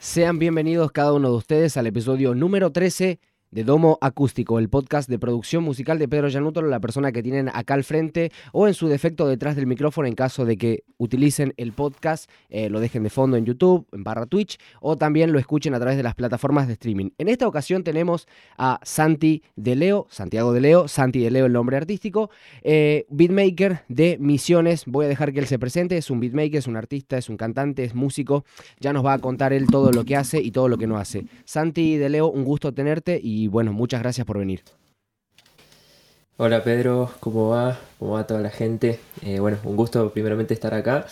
Sean bienvenidos cada uno de ustedes al episodio número 13 de Domo Acústico, el podcast de producción musical de Pedro Llanuto, la persona que tienen acá al frente o en su defecto detrás del micrófono en caso de que utilicen el podcast, eh, lo dejen de fondo en YouTube, en barra Twitch o también lo escuchen a través de las plataformas de streaming. En esta ocasión tenemos a Santi de Leo, Santiago de Leo, Santi de Leo el nombre artístico, eh, beatmaker de Misiones, voy a dejar que él se presente, es un beatmaker, es un artista, es un cantante, es músico, ya nos va a contar él todo lo que hace y todo lo que no hace. Santi de Leo, un gusto tenerte y y bueno, muchas gracias por venir. Hola Pedro, ¿cómo va? ¿Cómo va toda la gente? Eh, bueno, un gusto primeramente estar acá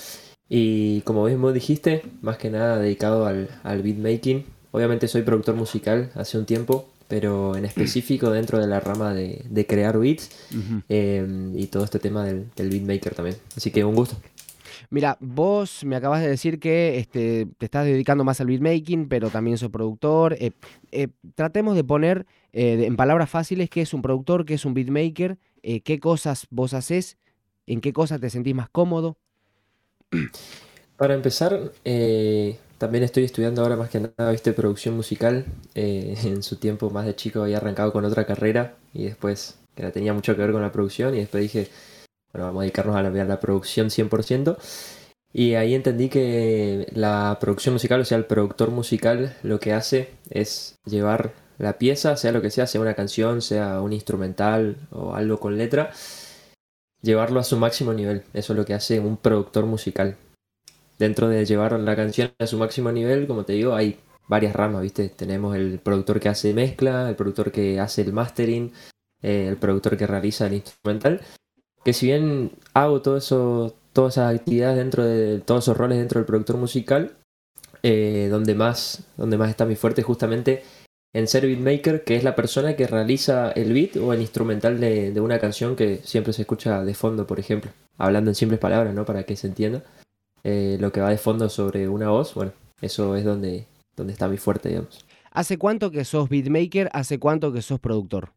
y como mismo dijiste, más que nada dedicado al, al beatmaking. Obviamente soy productor musical hace un tiempo, pero en específico dentro de la rama de, crear beats eh, y todo este tema del, del beatmaker también. Así que un gusto. Mira, vos me acabas de decir que este, te estás dedicando más al beatmaking, pero también sos productor. Eh, eh, tratemos de poner eh, en palabras fáciles qué es un productor, qué es un beatmaker, qué cosas vos haces, en qué cosas te sentís más cómodo. Para empezar, también estoy estudiando ahora más que nada, viste, producción musical. en su tiempo más de chico había arrancado con otra carrera y después que la tenía mucho que ver con la producción y después dije, vamos a dedicarnos a la, la producción 100%. Y ahí entendí que la producción musical, o sea, el productor musical, lo que hace es llevar la pieza, sea lo que sea, sea una canción, sea un instrumental o algo con letra, llevarlo a su máximo nivel. Eso es lo que hace un productor musical. Dentro de llevar la canción a su máximo nivel, como te digo, hay varias ramas, ¿viste? Tenemos el productor que hace mezcla, el productor que hace el mastering, eh, el productor que realiza el instrumental que si bien hago todo eso, todas esas actividades dentro de todos esos roles dentro del productor musical, eh, donde, más, donde más está mi fuerte es justamente en ser beatmaker, que es la persona que realiza el beat o el instrumental de, una canción que siempre se escucha de fondo, por ejemplo. Hablando en simples palabras, ¿no? Para que se entienda. Eh, lo que va de fondo sobre una voz, bueno, eso es donde, donde está mi fuerte, digamos. ¿Hace cuánto que sos beatmaker? ¿Hace cuánto que sos productor?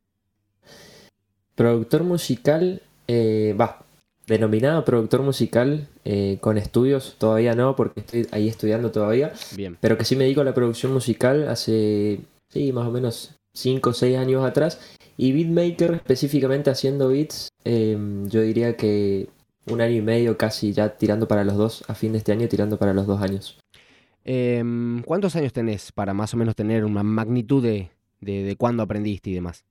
Productor musical eh, va, denominado productor musical eh, con estudios, todavía no, porque estoy ahí estudiando todavía. Bien. Pero que sí me dedico a la producción musical hace, sí, más o menos 5 o 6 años atrás. Y beatmaker, específicamente haciendo beats, em, yo diría que un año y medio casi ya tirando para los dos, a fin de este año tirando para los dos años. Em, ¿Cuántos años tenés para más o menos tener una magnitud de, de, de cuándo aprendiste y demás?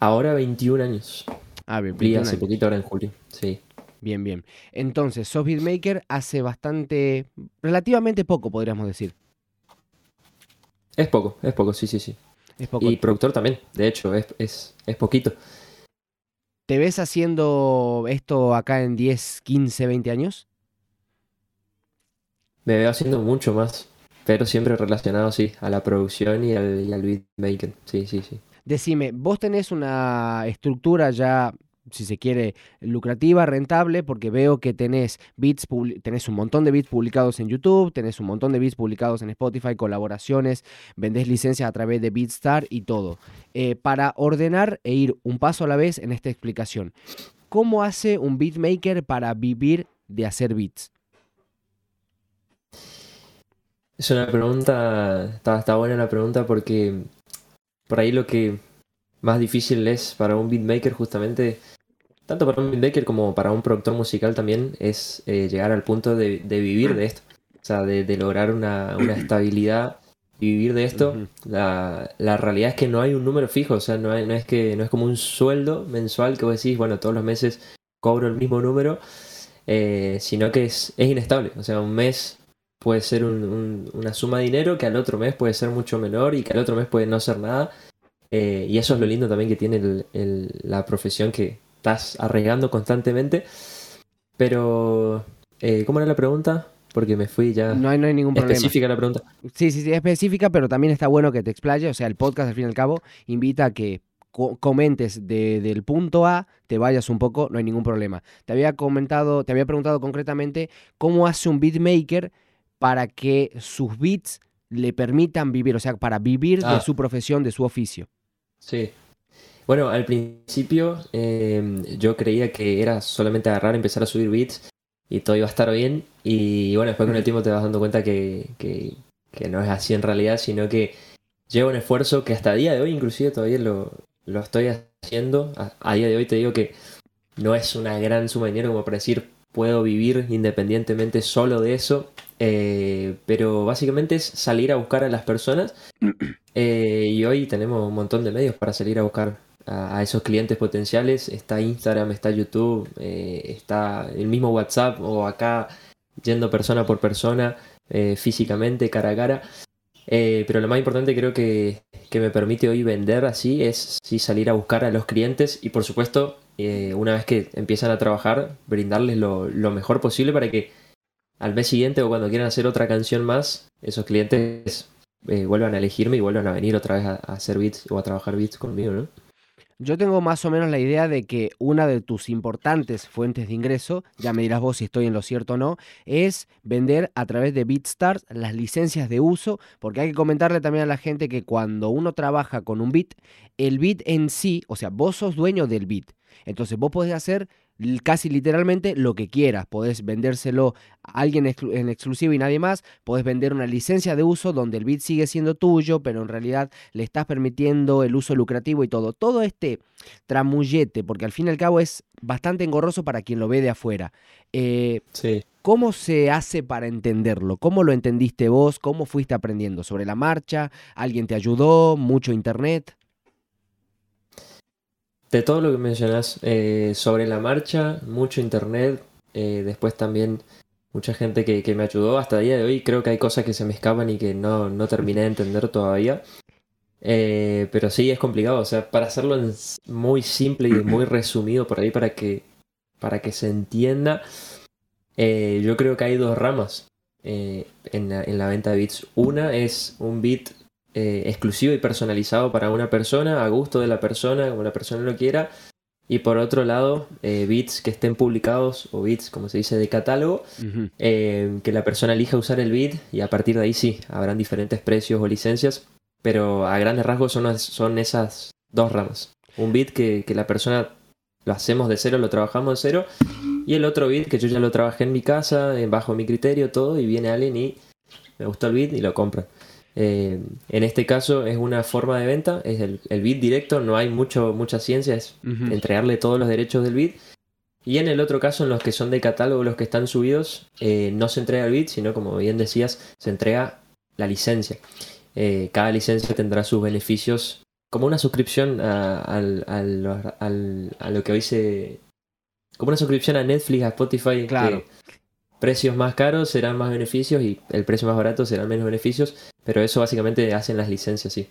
Ahora 21 años. Ah, bien, hace poquito ahora en julio, sí. Bien, bien. Entonces, sos beatmaker hace bastante, relativamente poco, podríamos decir. Es poco, es poco, sí, sí, sí. Es poco. Y productor también, de hecho, es, es, es poquito. ¿Te ves haciendo esto acá en 10, 15, 20 años? Me veo haciendo mucho más, pero siempre relacionado, sí, a la producción y al, y al beatmaker. Sí, sí, sí. Decime, vos tenés una estructura ya si se quiere, lucrativa, rentable, porque veo que tenés beats, tenés un montón de beats publicados en YouTube, tenés un montón de beats publicados en Spotify, colaboraciones, vendés licencias a través de Beatstar y todo. Eh, para ordenar e ir un paso a la vez en esta explicación, ¿cómo hace un beatmaker para vivir de hacer beats? Es una pregunta, está, está buena la pregunta porque por ahí lo que más difícil es para un beatmaker justamente, tanto para un beatmaker como para un productor musical también, es eh, llegar al punto de, vivir de esto. O sea, de, lograr una, estabilidad y vivir de esto. la, realidad es que no hay un número fijo, o sea, no, no, es que, no es como un sueldo mensual que vos decís, bueno, todos los meses cobro el mismo número, eh, sino que es, es inestable. O sea, un mes puede ser una suma de dinero que al otro mes puede ser mucho menor y que al otro mes puede no ser nada. Eh, y eso es lo lindo también que tiene la profesión que estás arreglando constantemente. Pero, eh, ¿cómo era la pregunta? Porque me fui ya. No hay, no hay ningún problema. Específica la pregunta. Sí, sí, sí, específica, pero también está bueno que te explaye. O sea, el podcast, al fin y al cabo, invita a que comentes del punto A, te vayas un poco, no hay ningún problema. Te había comentado, te había preguntado concretamente cómo hace un beatmaker para que sus beats le permitan vivir, o sea, para vivir de ah. su profesión, de su oficio. Sí. Bueno, al principio em, yo creía que era solamente agarrar, empezar a subir beats y todo iba a estar bien. Y bueno, después con el tiempo te vas dando cuenta que, que no es así en realidad, sino que lleva un esfuerzo que hasta el día de hoy inclusive todavía lo, lo estoy haciendo. A, día de hoy te digo que no es una gran suma de dinero como para decir puedo vivir independientemente solo de eso, eh, pero básicamente es salir a buscar a las personas eh, y hoy tenemos un montón de medios para salir a buscar a, esos clientes potenciales. Está Instagram, está YouTube, eh, está el mismo WhatsApp o acá yendo persona por persona, físicamente, cara a cara. pero lo más importante creo que, que, me permite hoy vender así es sí, salir a buscar a los clientes y por supuesto una vez que empiezan a trabajar brindarles lo, mejor posible para que al mes siguiente o cuando quieran hacer otra canción más, esos clientes eh, vuelvan a elegirme y vuelvan a venir otra vez a, hacer beats o a trabajar beats conmigo, ¿no? Yo tengo más o menos la idea de que una de tus importantes fuentes de ingreso, ya me dirás vos si estoy en lo cierto o no, es vender a través de BeatStars las licencias de uso, porque hay que comentarle también a la gente que cuando uno trabaja con un beat, el beat en sí, o sea, vos sos dueño del beat. Entonces vos podés hacer casi literalmente lo que quieras. Podés vendérselo a alguien en exclusivo y nadie más. Podés vender una licencia de uso donde el bit sigue siendo tuyo, pero en realidad le estás permitiendo el uso lucrativo y todo. Todo este tramullete, porque al fin y al cabo es bastante engorroso para quien lo ve de afuera. Eh, ¿Cómo se hace para entenderlo? ¿Cómo lo entendiste vos? ¿Cómo fuiste aprendiendo? ¿Sobre la marcha? ¿Alguien te ayudó? ¿Mucho internet? De todo lo que mencionas eh, sobre la marcha, mucho internet, eh, después también mucha gente que, me ayudó hasta el día de hoy. Creo que hay cosas que se me escapan y que no, terminé de entender todavía. Eh, pero sí es complicado, o sea, para hacerlo muy simple y muy resumido por ahí para que, para que se entienda, yo creo que hay dos ramas en en, la, venta de bits. Una es un bit eh, exclusivo y personalizado para una persona, a gusto de la persona, como la persona lo quiera. Y por otro lado, eh, bits que estén publicados o bits, como se dice, de catálogo, eh, que la persona elija usar el bit y a partir de ahí sí, habrán diferentes precios o licencias, pero a grandes rasgos son, son esas dos ramas. Un bit que, que la persona lo hacemos de cero, lo trabajamos de cero, y el otro bit que yo ya lo trabajé en mi casa, bajo mi criterio, todo, y viene alguien y me gustó el bit y lo compra. Eh, en este caso es una forma de venta, es el, el bit directo, no hay mucho, mucha ciencia, es entregarle todos los derechos del bit. Y en el otro caso, en los que son de catálogo, los que están subidos, eh, no se entrega el bit, sino como bien decías, se entrega la licencia. Eh, cada licencia tendrá sus beneficios como una suscripción a, lo que hoy se... Como una suscripción a Netflix, a Spotify. Claro precios más caros serán más beneficios y el precio más barato serán menos beneficios, pero eso básicamente hacen las licencias, sí.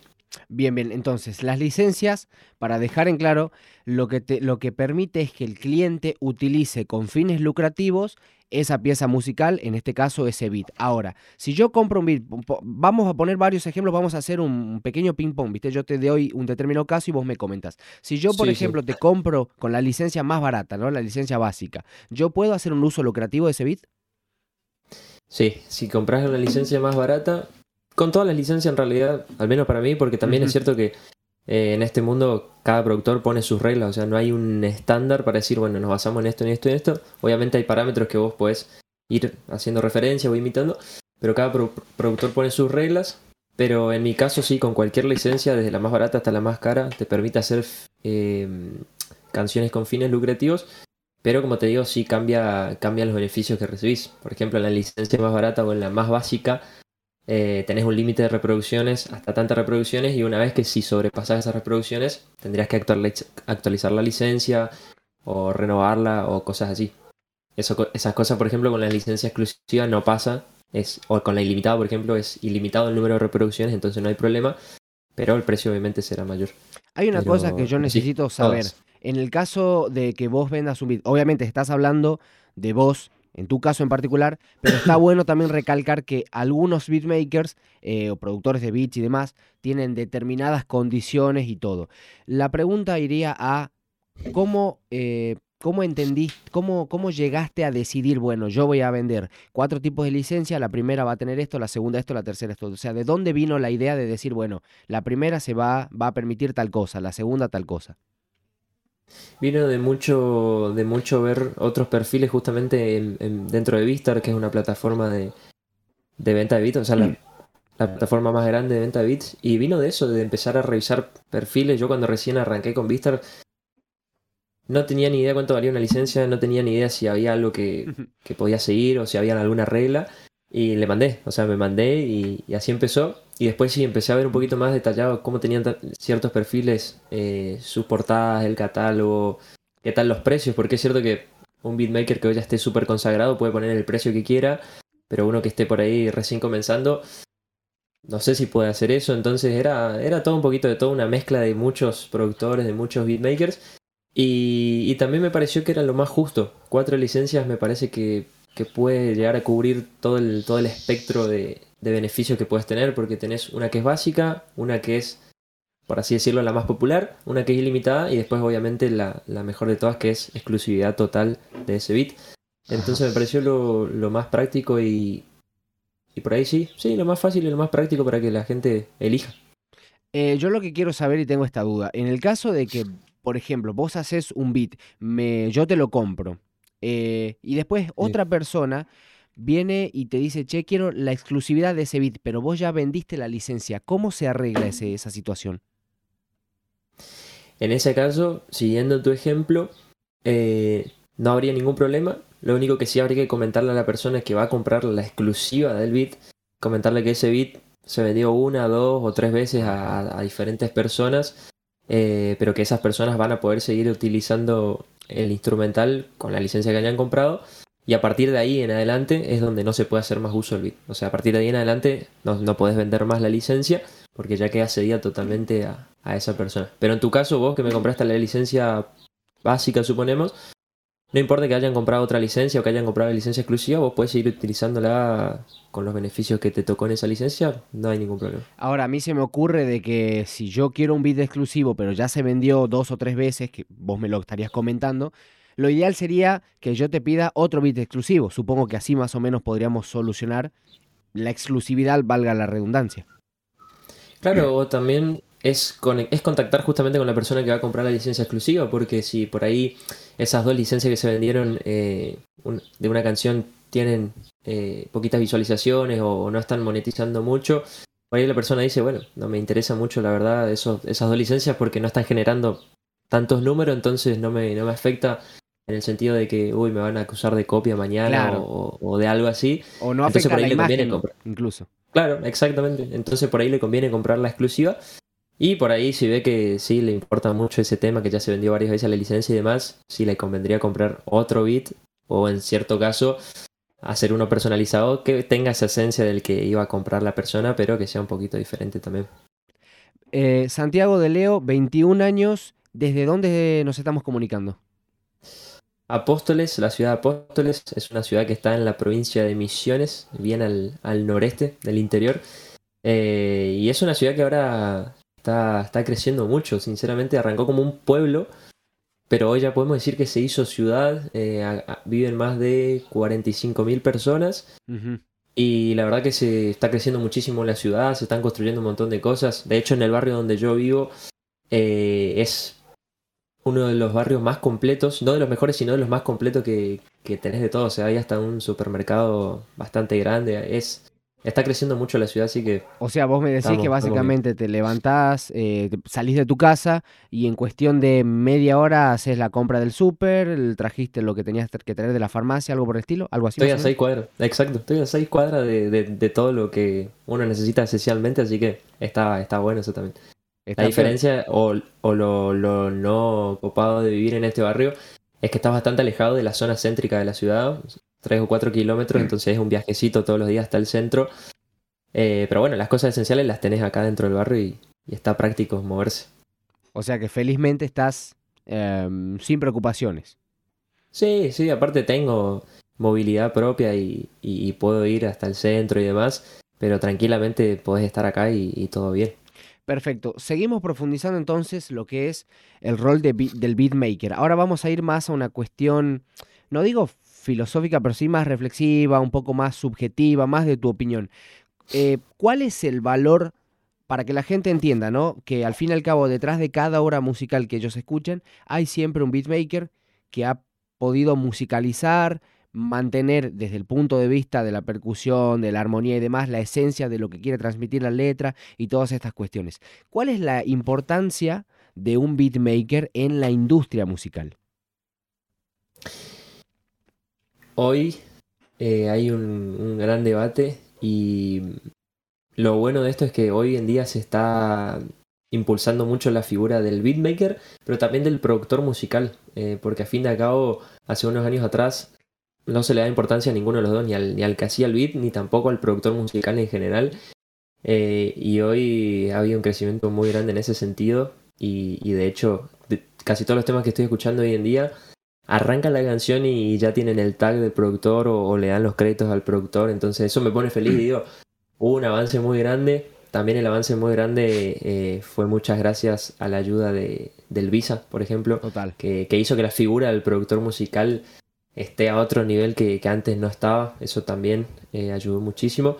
Bien, bien, entonces las licencias, para dejar en claro, lo que, te, lo que permite es que el cliente utilice con fines lucrativos esa pieza musical, en este caso ese beat. Ahora, si yo compro un beat, vamos a poner varios ejemplos, vamos a hacer un pequeño ping-pong, ¿viste? Yo te doy un determinado caso y vos me comentas. Si yo, por ejemplo, te compro con la licencia más barata, ¿no? La licencia básica, ¿yo puedo hacer un uso lucrativo de ese beat? Sí, si compras una licencia más barata, con todas las licencias en realidad, al menos para mí, porque también es cierto que eh, en este mundo cada productor pone sus reglas, o sea, no hay un estándar para decir, bueno, nos basamos en esto, en esto, en esto. Obviamente hay parámetros que vos podés ir haciendo referencia o imitando, pero cada productor pone sus reglas. Pero en mi caso sí, con cualquier licencia, desde la más barata hasta la más cara, te permite hacer eh, canciones con fines lucrativos pero como te digo, sí cambia, cambia los beneficios que recibís. Por ejemplo, en la licencia más barata o en la más básica, eh, tenés un límite de reproducciones, hasta tantas reproducciones, y una vez que si sobrepasas esas reproducciones, tendrías que actualizar la licencia o renovarla o cosas así. Eso, esas cosas, por ejemplo, con la licencia exclusiva no pasa. Es, o con la ilimitada, por ejemplo, es ilimitado el número de reproducciones, entonces no hay problema, pero el precio obviamente será mayor. Hay una cosa que yo necesito saber. En el caso de que vos vendas un beat, obviamente estás hablando de vos, en tu caso en particular, pero está bueno también recalcar que algunos beatmakers eh, o productores de beats y demás tienen determinadas condiciones y todo. La pregunta iría a cómo, eh, cómo entendiste, cómo, cómo llegaste a decidir, bueno, yo voy a vender cuatro tipos de licencia, la primera va a tener esto, la segunda esto, la tercera esto. O sea, ¿de dónde vino la idea de decir, bueno, la primera se va, va a permitir tal cosa, la segunda tal cosa? Vino de mucho, de mucho ver otros perfiles justamente dentro de Vistar, que es una plataforma de, venta de bits. O sea, la plataforma más grande de venta de beats. Y vino de eso, de empezar a revisar perfiles. Yo cuando recién arranqué con Vistar, no tenía ni idea cuánto valía una licencia, no tenía ni idea si había algo que, que podía seguir o si había alguna regla. Y le mandé, o sea, me mandé y, así empezó. Y después sí empecé a ver un poquito más detallado cómo tenían ciertos perfiles, eh, sus portadas, el catálogo, qué tal los precios, porque es cierto que un beatmaker que hoy ya esté súper consagrado puede poner el precio que quiera, pero uno que esté por ahí recién comenzando, no sé si puede hacer eso. Entonces era, era todo un poquito de toda una mezcla de muchos productores, de muchos beatmakers. Y, y también me pareció que era lo más justo. Cuatro licencias me parece que que puede llegar a cubrir todo el, todo el espectro de, beneficios que puedes tener, porque tenés una que es básica, una que es, por así decirlo, la más popular, una que es ilimitada y después obviamente la, mejor de todas que es exclusividad total de ese bit. Entonces me pareció lo, más práctico y, y por ahí sí, sí, lo más fácil y lo más práctico para que la gente elija. Eh, yo lo que quiero saber y tengo esta duda, en el caso de que, por ejemplo, vos haces un bit, me, yo te lo compro, eh, y después otra persona viene y te dice, che, quiero la exclusividad de ese bit, pero vos ya vendiste la licencia. ¿Cómo se arregla ese, esa situación? En ese caso, siguiendo tu ejemplo, eh, no habría ningún problema. Lo único que sí habría que comentarle a la persona que va a comprar la exclusiva del bit, comentarle que ese bit se vendió una, dos o tres veces a, diferentes personas, eh, pero que esas personas van a poder seguir utilizando el instrumental con la licencia que hayan comprado. Y a partir de ahí en adelante es donde no se puede hacer más uso del bit. O sea, a partir de ahí en adelante no, no podés vender más la licencia porque ya queda cedida totalmente a, a, esa persona. Pero en tu caso, vos que me compraste la licencia básica, suponemos, no importa que hayan comprado otra licencia o que hayan comprado la licencia exclusiva, vos puedes seguir utilizándola con los beneficios que te tocó en esa licencia, no hay ningún problema. Ahora, a mí se me ocurre de que si yo quiero un bit exclusivo, pero ya se vendió dos o tres veces, que vos me lo estarías comentando, lo ideal sería que yo te pida otro bit exclusivo. Supongo que así más o menos podríamos solucionar la exclusividad, valga la redundancia. Claro, o también es, es contactar justamente con la persona que va a comprar la licencia exclusiva, porque si por ahí esas dos licencias que se vendieron eh, de una canción tienen eh, poquitas visualizaciones o, no están monetizando mucho, por ahí la persona dice, bueno, no me interesa mucho la verdad esas dos licencias porque no están generando tantos números, entonces no me, no me afecta en el sentido de que, uy, me van a acusar de copia mañana o, de algo así. O no afecta por ahí le conviene comprar. incluso. Claro, exactamente. Entonces por ahí le conviene comprar la exclusiva. Y por ahí si ve que sí le importa mucho ese tema, que ya se vendió varias veces la licencia y demás, sí le convendría comprar otro bit o en cierto caso hacer uno personalizado que tenga esa esencia del que iba a comprar la persona, pero que sea un poquito diferente también. Eh, Santiago de Leo, 21 años, ¿desde dónde nos estamos comunicando? Apóstoles, la ciudad de Apóstoles, es una ciudad que está en la provincia de Misiones, bien al, noreste del interior. Eh, y es una ciudad que ahora está, está creciendo mucho, sinceramente arrancó como un pueblo pero hoy ya podemos decir que se hizo ciudad, eh, viven más de 45.000 personas y la verdad que se está creciendo muchísimo la ciudad, se están construyendo un montón de cosas. De hecho, en el barrio donde yo vivo eh, es uno de los barrios más completos, no de los mejores, sino de los más completos que, que tenés de todo. O sea, hay hasta un supermercado bastante grande. Es, Está creciendo mucho la ciudad, así que... O sea, vos me decís que básicamente te levantás, eh, salís de tu casa y en cuestión de media hora haces la compra del súper, trajiste lo que tenías que traer de la farmacia, algo por el estilo, algo así. Estoy a seis cuadras, exacto, estoy a seis cuadras de, todo lo que uno necesita esencialmente, así que está, está bueno eso también. la diferencia o, o lo, lo no copado de vivir en este barrio es que estás bastante alejado de la zona céntrica de la ciudad. 3 o 4 kilómetros, mm. entonces es un viajecito todos los días hasta el centro. Eh, pero bueno, las cosas esenciales las tenés acá dentro del barrio y, está práctico moverse. O sea que felizmente estás em, sin preocupaciones. Sí, sí, aparte tengo movilidad propia y, puedo ir hasta el centro y demás, pero tranquilamente podés estar acá y, todo bien. Perfecto. Seguimos profundizando entonces lo que es el rol de, del beatmaker. Ahora vamos a ir más a una cuestión, no digo filosófica, pero sí más reflexiva, un poco más subjetiva, más de tu opinión. Eh, ¿Cuál es el valor para que la gente entienda, ¿no? Que al fin y al cabo, detrás de cada obra musical que ellos escuchen, hay siempre un beatmaker que ha podido musicalizar, mantener desde el punto de vista de la percusión, de la armonía y demás, la esencia de lo que quiere transmitir la letra y todas estas cuestiones. ¿Cuál es la importancia de un beatmaker en la industria musical? Hoy eh, hay un, gran debate y lo bueno de esto es que hoy en día se está impulsando mucho la figura del beatmaker, pero también del productor musical, eh, porque a fin de cabo, hace unos años atrás, no se le da importancia a ninguno de los dos, ni al, ni al que hacía el beat, ni tampoco al productor musical en general. Eh, y hoy ha habido un crecimiento muy grande en ese sentido, y, de hecho, casi todos los temas que estoy escuchando hoy en día arrancan la canción y ya tienen el tag del productor o, le dan los créditos al productor, entonces eso me pone feliz, digo, hubo un avance muy grande, también el avance muy grande eh, fue muchas gracias a la ayuda de, del Visa, por ejemplo, Total. Que, hizo que la figura del productor musical esté a otro nivel que, antes no estaba, eso también eh, ayudó muchísimo.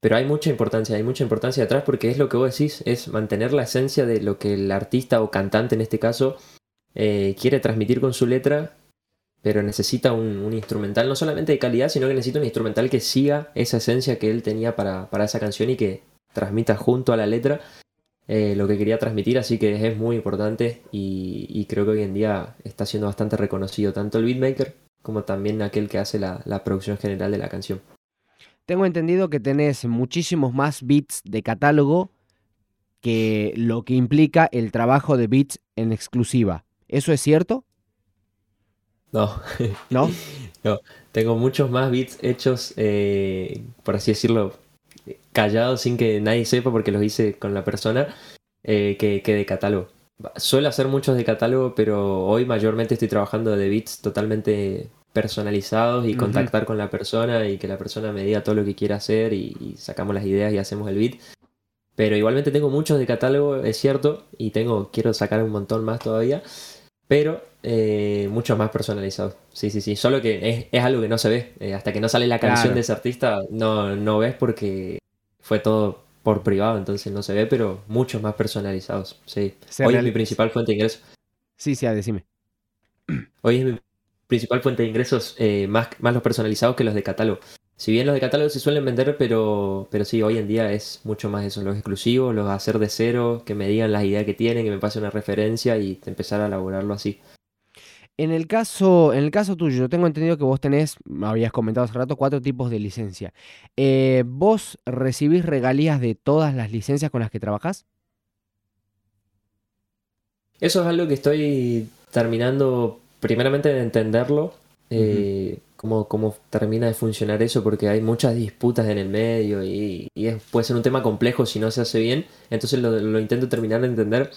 Pero hay mucha importancia, hay mucha importancia detrás porque es lo que vos decís, es mantener la esencia de lo que el artista o cantante en este caso eh, quiere transmitir con su letra, pero necesita un, instrumental no solamente de calidad, sino que necesita un instrumental que siga esa esencia que él tenía para, para esa canción y que transmita junto a la letra eh, lo que quería transmitir, así que es muy importante y, creo que hoy en día está siendo bastante reconocido tanto el beatmaker como también aquel que hace la, producción general de la canción. Tengo entendido que tenés muchísimos más beats de catálogo que lo que implica el trabajo de beats en exclusiva. ¿Eso es cierto? No. ¿No? no. Tengo muchos más beats hechos, eh, por así decirlo, callado sin que nadie sepa porque los hice con la persona eh, que, de catálogo. Suelo hacer muchos de catálogo, pero hoy mayormente estoy trabajando de beats totalmente personalizados y contactar con la persona y que la persona me diga todo lo que quiere hacer y, sacamos las ideas y hacemos el beat. Pero igualmente tengo muchos de catálogo, es cierto, y tengo, quiero sacar un montón más todavía, pero eh, muchos más personalizados. Sí, sí, sí. Solo que es, algo que no se ve. Eh, hasta que no sale la canción de ese artista, no, no ves porque fue todo por privado, entonces no se ve, pero muchos más personalizados. Sí. Hoy es mi principal fuente de ingresos. Sí, sí, decime. Hoy es mi principal fuente de ingresos, eh, más, más los personalizados que los de catálogo. Si bien los de catálogo se suelen vender, pero, pero sí, hoy en día es mucho más eso, los exclusivos, los hacer de cero, que me digan las ideas que tienen, que me pase una referencia y empezar a elaborarlo así. En el caso, en el caso tuyo, yo tengo entendido que vos tenés, me habías comentado hace rato, cuatro tipos de licencia. Eh, ¿Vos recibís regalías de todas las licencias con las que trabajás? Eso es algo que estoy terminando primeramente de entenderlo, eh, cómo, termina de funcionar eso, porque hay muchas disputas en el medio y, puede ser un tema complejo si no se hace bien, entonces lo, intento terminar de entender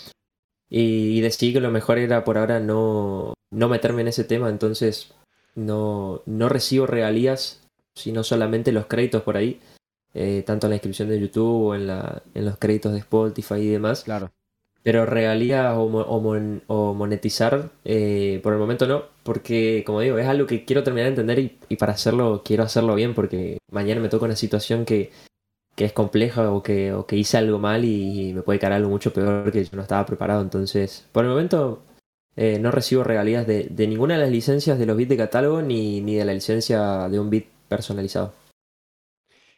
y, decidí que lo mejor era por ahora no, no meterme en ese tema, entonces no, no recibo regalías, sino solamente los créditos por ahí, eh, tanto en la inscripción de YouTube o en, la, en los créditos de Spotify y demás. Claro. Pero regalías o, o, monetizar, eh, por el momento no, porque como digo, es algo que quiero terminar de entender y, y, para hacerlo quiero hacerlo bien, porque mañana me toca una situación que, que es compleja o que, o que hice algo mal y me puede caer algo mucho peor que yo no estaba preparado. Entonces, por el momento eh, no recibo regalías de, ninguna de las licencias de los bits de catálogo ni, ni de la licencia de un bit personalizado.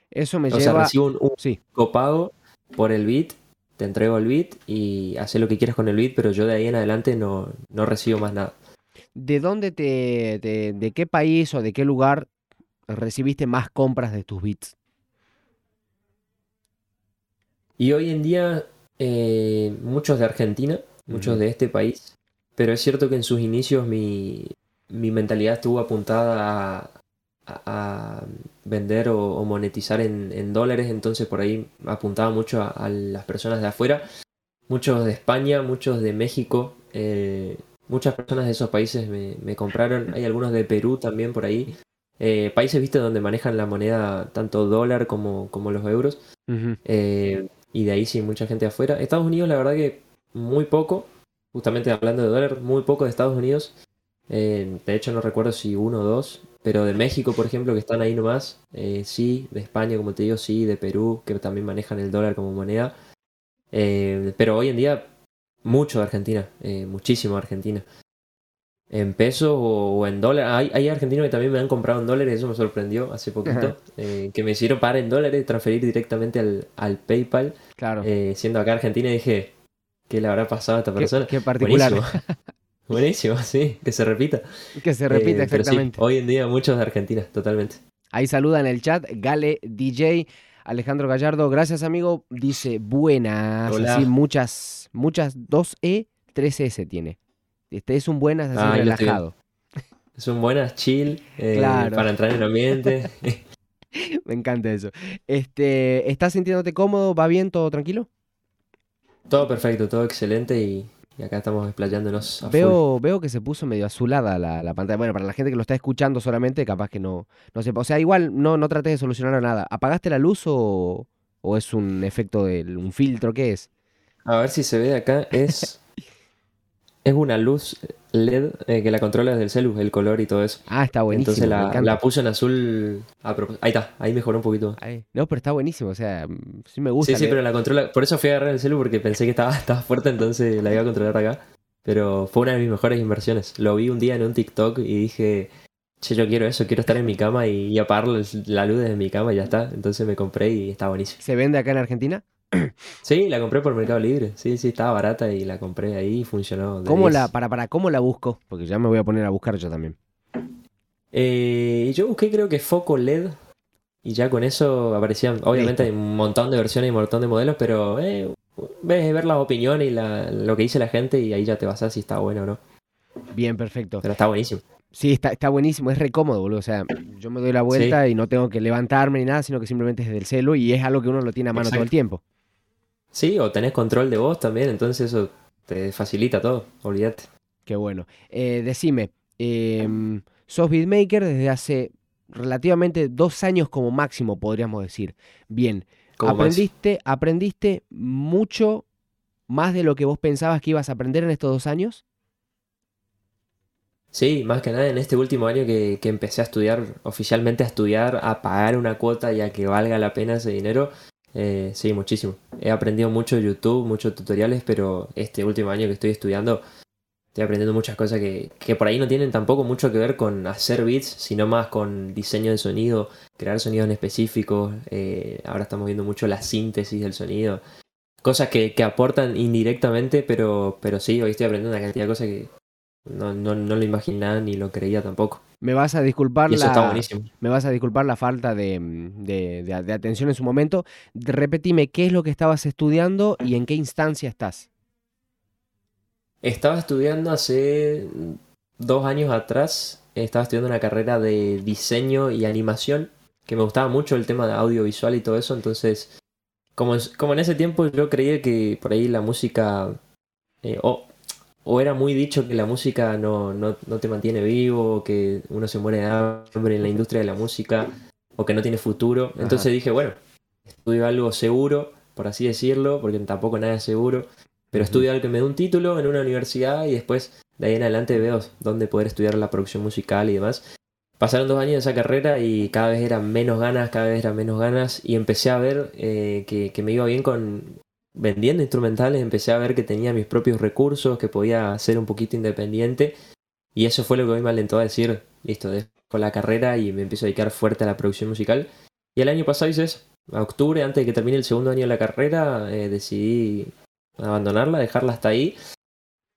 Eso me o lleva... Sea, recibo un, sí. copago por el bit, te entrego el bit y haces lo que quieras con el bit, pero yo de ahí en adelante no, no recibo más nada. ¿De dónde te, de, de qué país o de qué lugar recibiste más compras de tus bits? Y hoy en día, eh, muchos de Argentina, muchos de este país, pero es cierto que en sus inicios mi, mentalidad estuvo apuntada a, vender o, monetizar en, dólares, entonces por ahí apuntaba mucho a, las personas de afuera, muchos de España, muchos de México, eh, muchas personas de esos países me, compraron, hay algunos de Perú también por ahí, eh, países, viste, donde manejan la moneda tanto dólar como, como los euros y de ahí sí, mucha gente afuera. Estados Unidos, la verdad que muy poco, justamente hablando de dólar, muy poco de Estados Unidos. Eh, de hecho, no recuerdo si uno o dos, pero de México, por ejemplo, que están ahí nomás, eh, sí, de España, como te digo, sí, de Perú, que también manejan el dólar como moneda. Eh, pero hoy en día, mucho de Argentina, muchísimo de Argentina. en pesos o, en dólares. Hay, hay, argentinos que también me han comprado en dólares, eso me sorprendió hace poquito, eh, que me hicieron pagar en dólares, transferir directamente al, al PayPal. Claro. Eh, siendo acá Argentina dije, ¿qué le habrá pasado a esta persona? Qué, particular. Buenísimo. sí, que se repita. Que se repita, exactamente. hoy en día muchos de Argentina, totalmente. Ahí saluda en el chat Gale DJ. Alejandro Gallardo, gracias amigo. Dice buenas. Hola. Así muchas, muchas 2E, 3S tiene. Este es un buenas así ah, relajado. Es un buenas chill eh, para entrar en el ambiente. Me encanta eso. Este, ¿Estás sintiéndote cómodo? ¿Va bien? ¿Todo tranquilo? Todo perfecto, todo excelente y, acá estamos explayándonos. veo, veo que se puso medio azulada la, pantalla. Bueno, para la gente que lo está escuchando solamente, capaz que no, no sepa. O sea, igual no, no trates de solucionar nada. ¿Apagaste la luz o, o es un efecto de un filtro? ¿Qué es? A ver si se ve acá. Es es una luz LED eh, que la controla desde el celu, el color y todo eso. Ah, está buenísimo. Entonces la, la puse en azul. ahí está, ahí mejoró un poquito. No, pero está buenísimo, o sea, sí me gusta. Sí, sí, pero la controla. Por eso fui a agarrar el celu porque pensé que estaba, estaba fuerte, entonces la iba a controlar acá. Pero fue una de mis mejores inversiones. Lo vi un día en un TikTok y dije, che, yo quiero eso, quiero estar en mi cama y, y apagar la luz desde mi cama y ya está. Entonces me compré y está buenísimo. ¿Se vende acá en Argentina? Sí, la compré por Mercado Libre. Sí, sí, estaba barata y la compré ahí y funcionó. ¿Cómo la, para, para, ¿Cómo la busco? Porque ya me voy a poner a buscar yo también. Eh, yo busqué creo que foco LED y ya con eso aparecían, obviamente hay un montón de versiones y un montón de modelos, pero eh, ves ver las opiniones y lo que dice la gente y ahí ya te vas a si está bueno o no. Bien, perfecto. Pero está buenísimo. Sí, está, está buenísimo, es re cómodo, boludo. O sea, yo me doy la vuelta y no tengo que levantarme ni nada, sino que simplemente es desde el celo y es algo que uno lo tiene a mano todo el tiempo. Sí, o tenés control de voz también, entonces eso te facilita todo, olvídate. Qué bueno. Eh, decime, eh, sos beatmaker desde hace relativamente dos años como máximo, podríamos decir. Bien, aprendiste, aprendiste mucho más de lo que vos pensabas que ibas a aprender en estos dos años. Sí, más que nada en este último año que, que empecé a estudiar, oficialmente a estudiar, a pagar una cuota y a que valga la pena ese dinero, eh, sí, muchísimo. He aprendido mucho YouTube, muchos tutoriales, pero este último año que estoy estudiando, estoy aprendiendo muchas cosas que, que, por ahí no tienen tampoco mucho que ver con hacer beats, sino más con diseño de sonido, crear sonidos en específico. Eh, ahora estamos viendo mucho la síntesis del sonido. Cosas que, que, aportan indirectamente, pero, pero sí, hoy estoy aprendiendo una cantidad de cosas que no, no, no lo imaginaba ni lo creía tampoco. Me vas a disculpar la. Me vas a disculpar la falta de, de, atención en su momento. Repetime qué es lo que estabas estudiando y en qué instancia estás. Estaba estudiando hace dos años atrás. Estaba estudiando una carrera de diseño y animación. Que me gustaba mucho el tema de audiovisual y todo eso. Entonces, como, como en ese tiempo yo creía que por ahí la música. Eh, o era muy dicho que la música no, no, no, te mantiene vivo, que uno se muere de hambre en la industria de la música, o que no tiene futuro. Entonces dije, bueno, estudio algo seguro, por así decirlo, porque tampoco nada es seguro, pero estudio algo que me dé un título en una universidad y después de ahí en adelante veo dónde poder estudiar la producción musical y demás. Pasaron dos años de esa carrera y cada vez eran menos ganas, cada vez eran menos ganas y empecé a ver eh, que, que me iba bien con, vendiendo instrumentales empecé a ver que tenía mis propios recursos, que podía ser un poquito independiente. Y eso fue lo que hoy me alentó a decir, listo, dejo la carrera y me empiezo a dedicar fuerte a la producción musical. Y el año pasado hice eso. A octubre, antes de que termine el segundo año de la carrera, eh, decidí abandonarla, dejarla hasta ahí.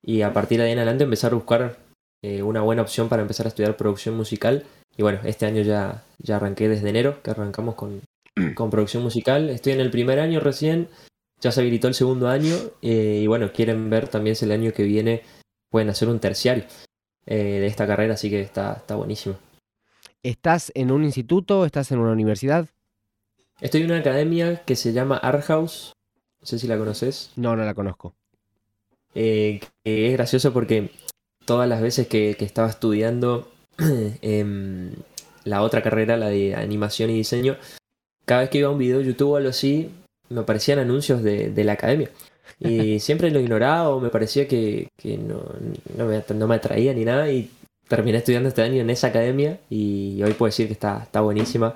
Y a partir de ahí en adelante empezar a buscar eh, una buena opción para empezar a estudiar producción musical. Y bueno, este año ya, ya arranqué desde enero, que arrancamos con, con producción musical. Estoy en el primer año recién ya se habilitó el segundo año eh, y bueno, quieren ver también si el año que viene pueden hacer un terciario eh, de esta carrera, así que está, está buenísimo. ¿Estás en un instituto? ¿Estás en una universidad? Estoy en una academia que se llama Art House. No sé si la conoces. No, no la conozco. Eh, es gracioso porque todas las veces que, estaba estudiando em, la otra carrera, la de animación y diseño, cada vez que iba a un video de YouTube o algo así, me aparecían anuncios de, de la academia. Y siempre lo ignoraba o me parecía que, que no, no, me, no, me, atraía ni nada. Y terminé estudiando este año en esa academia y hoy puedo decir que está, está buenísima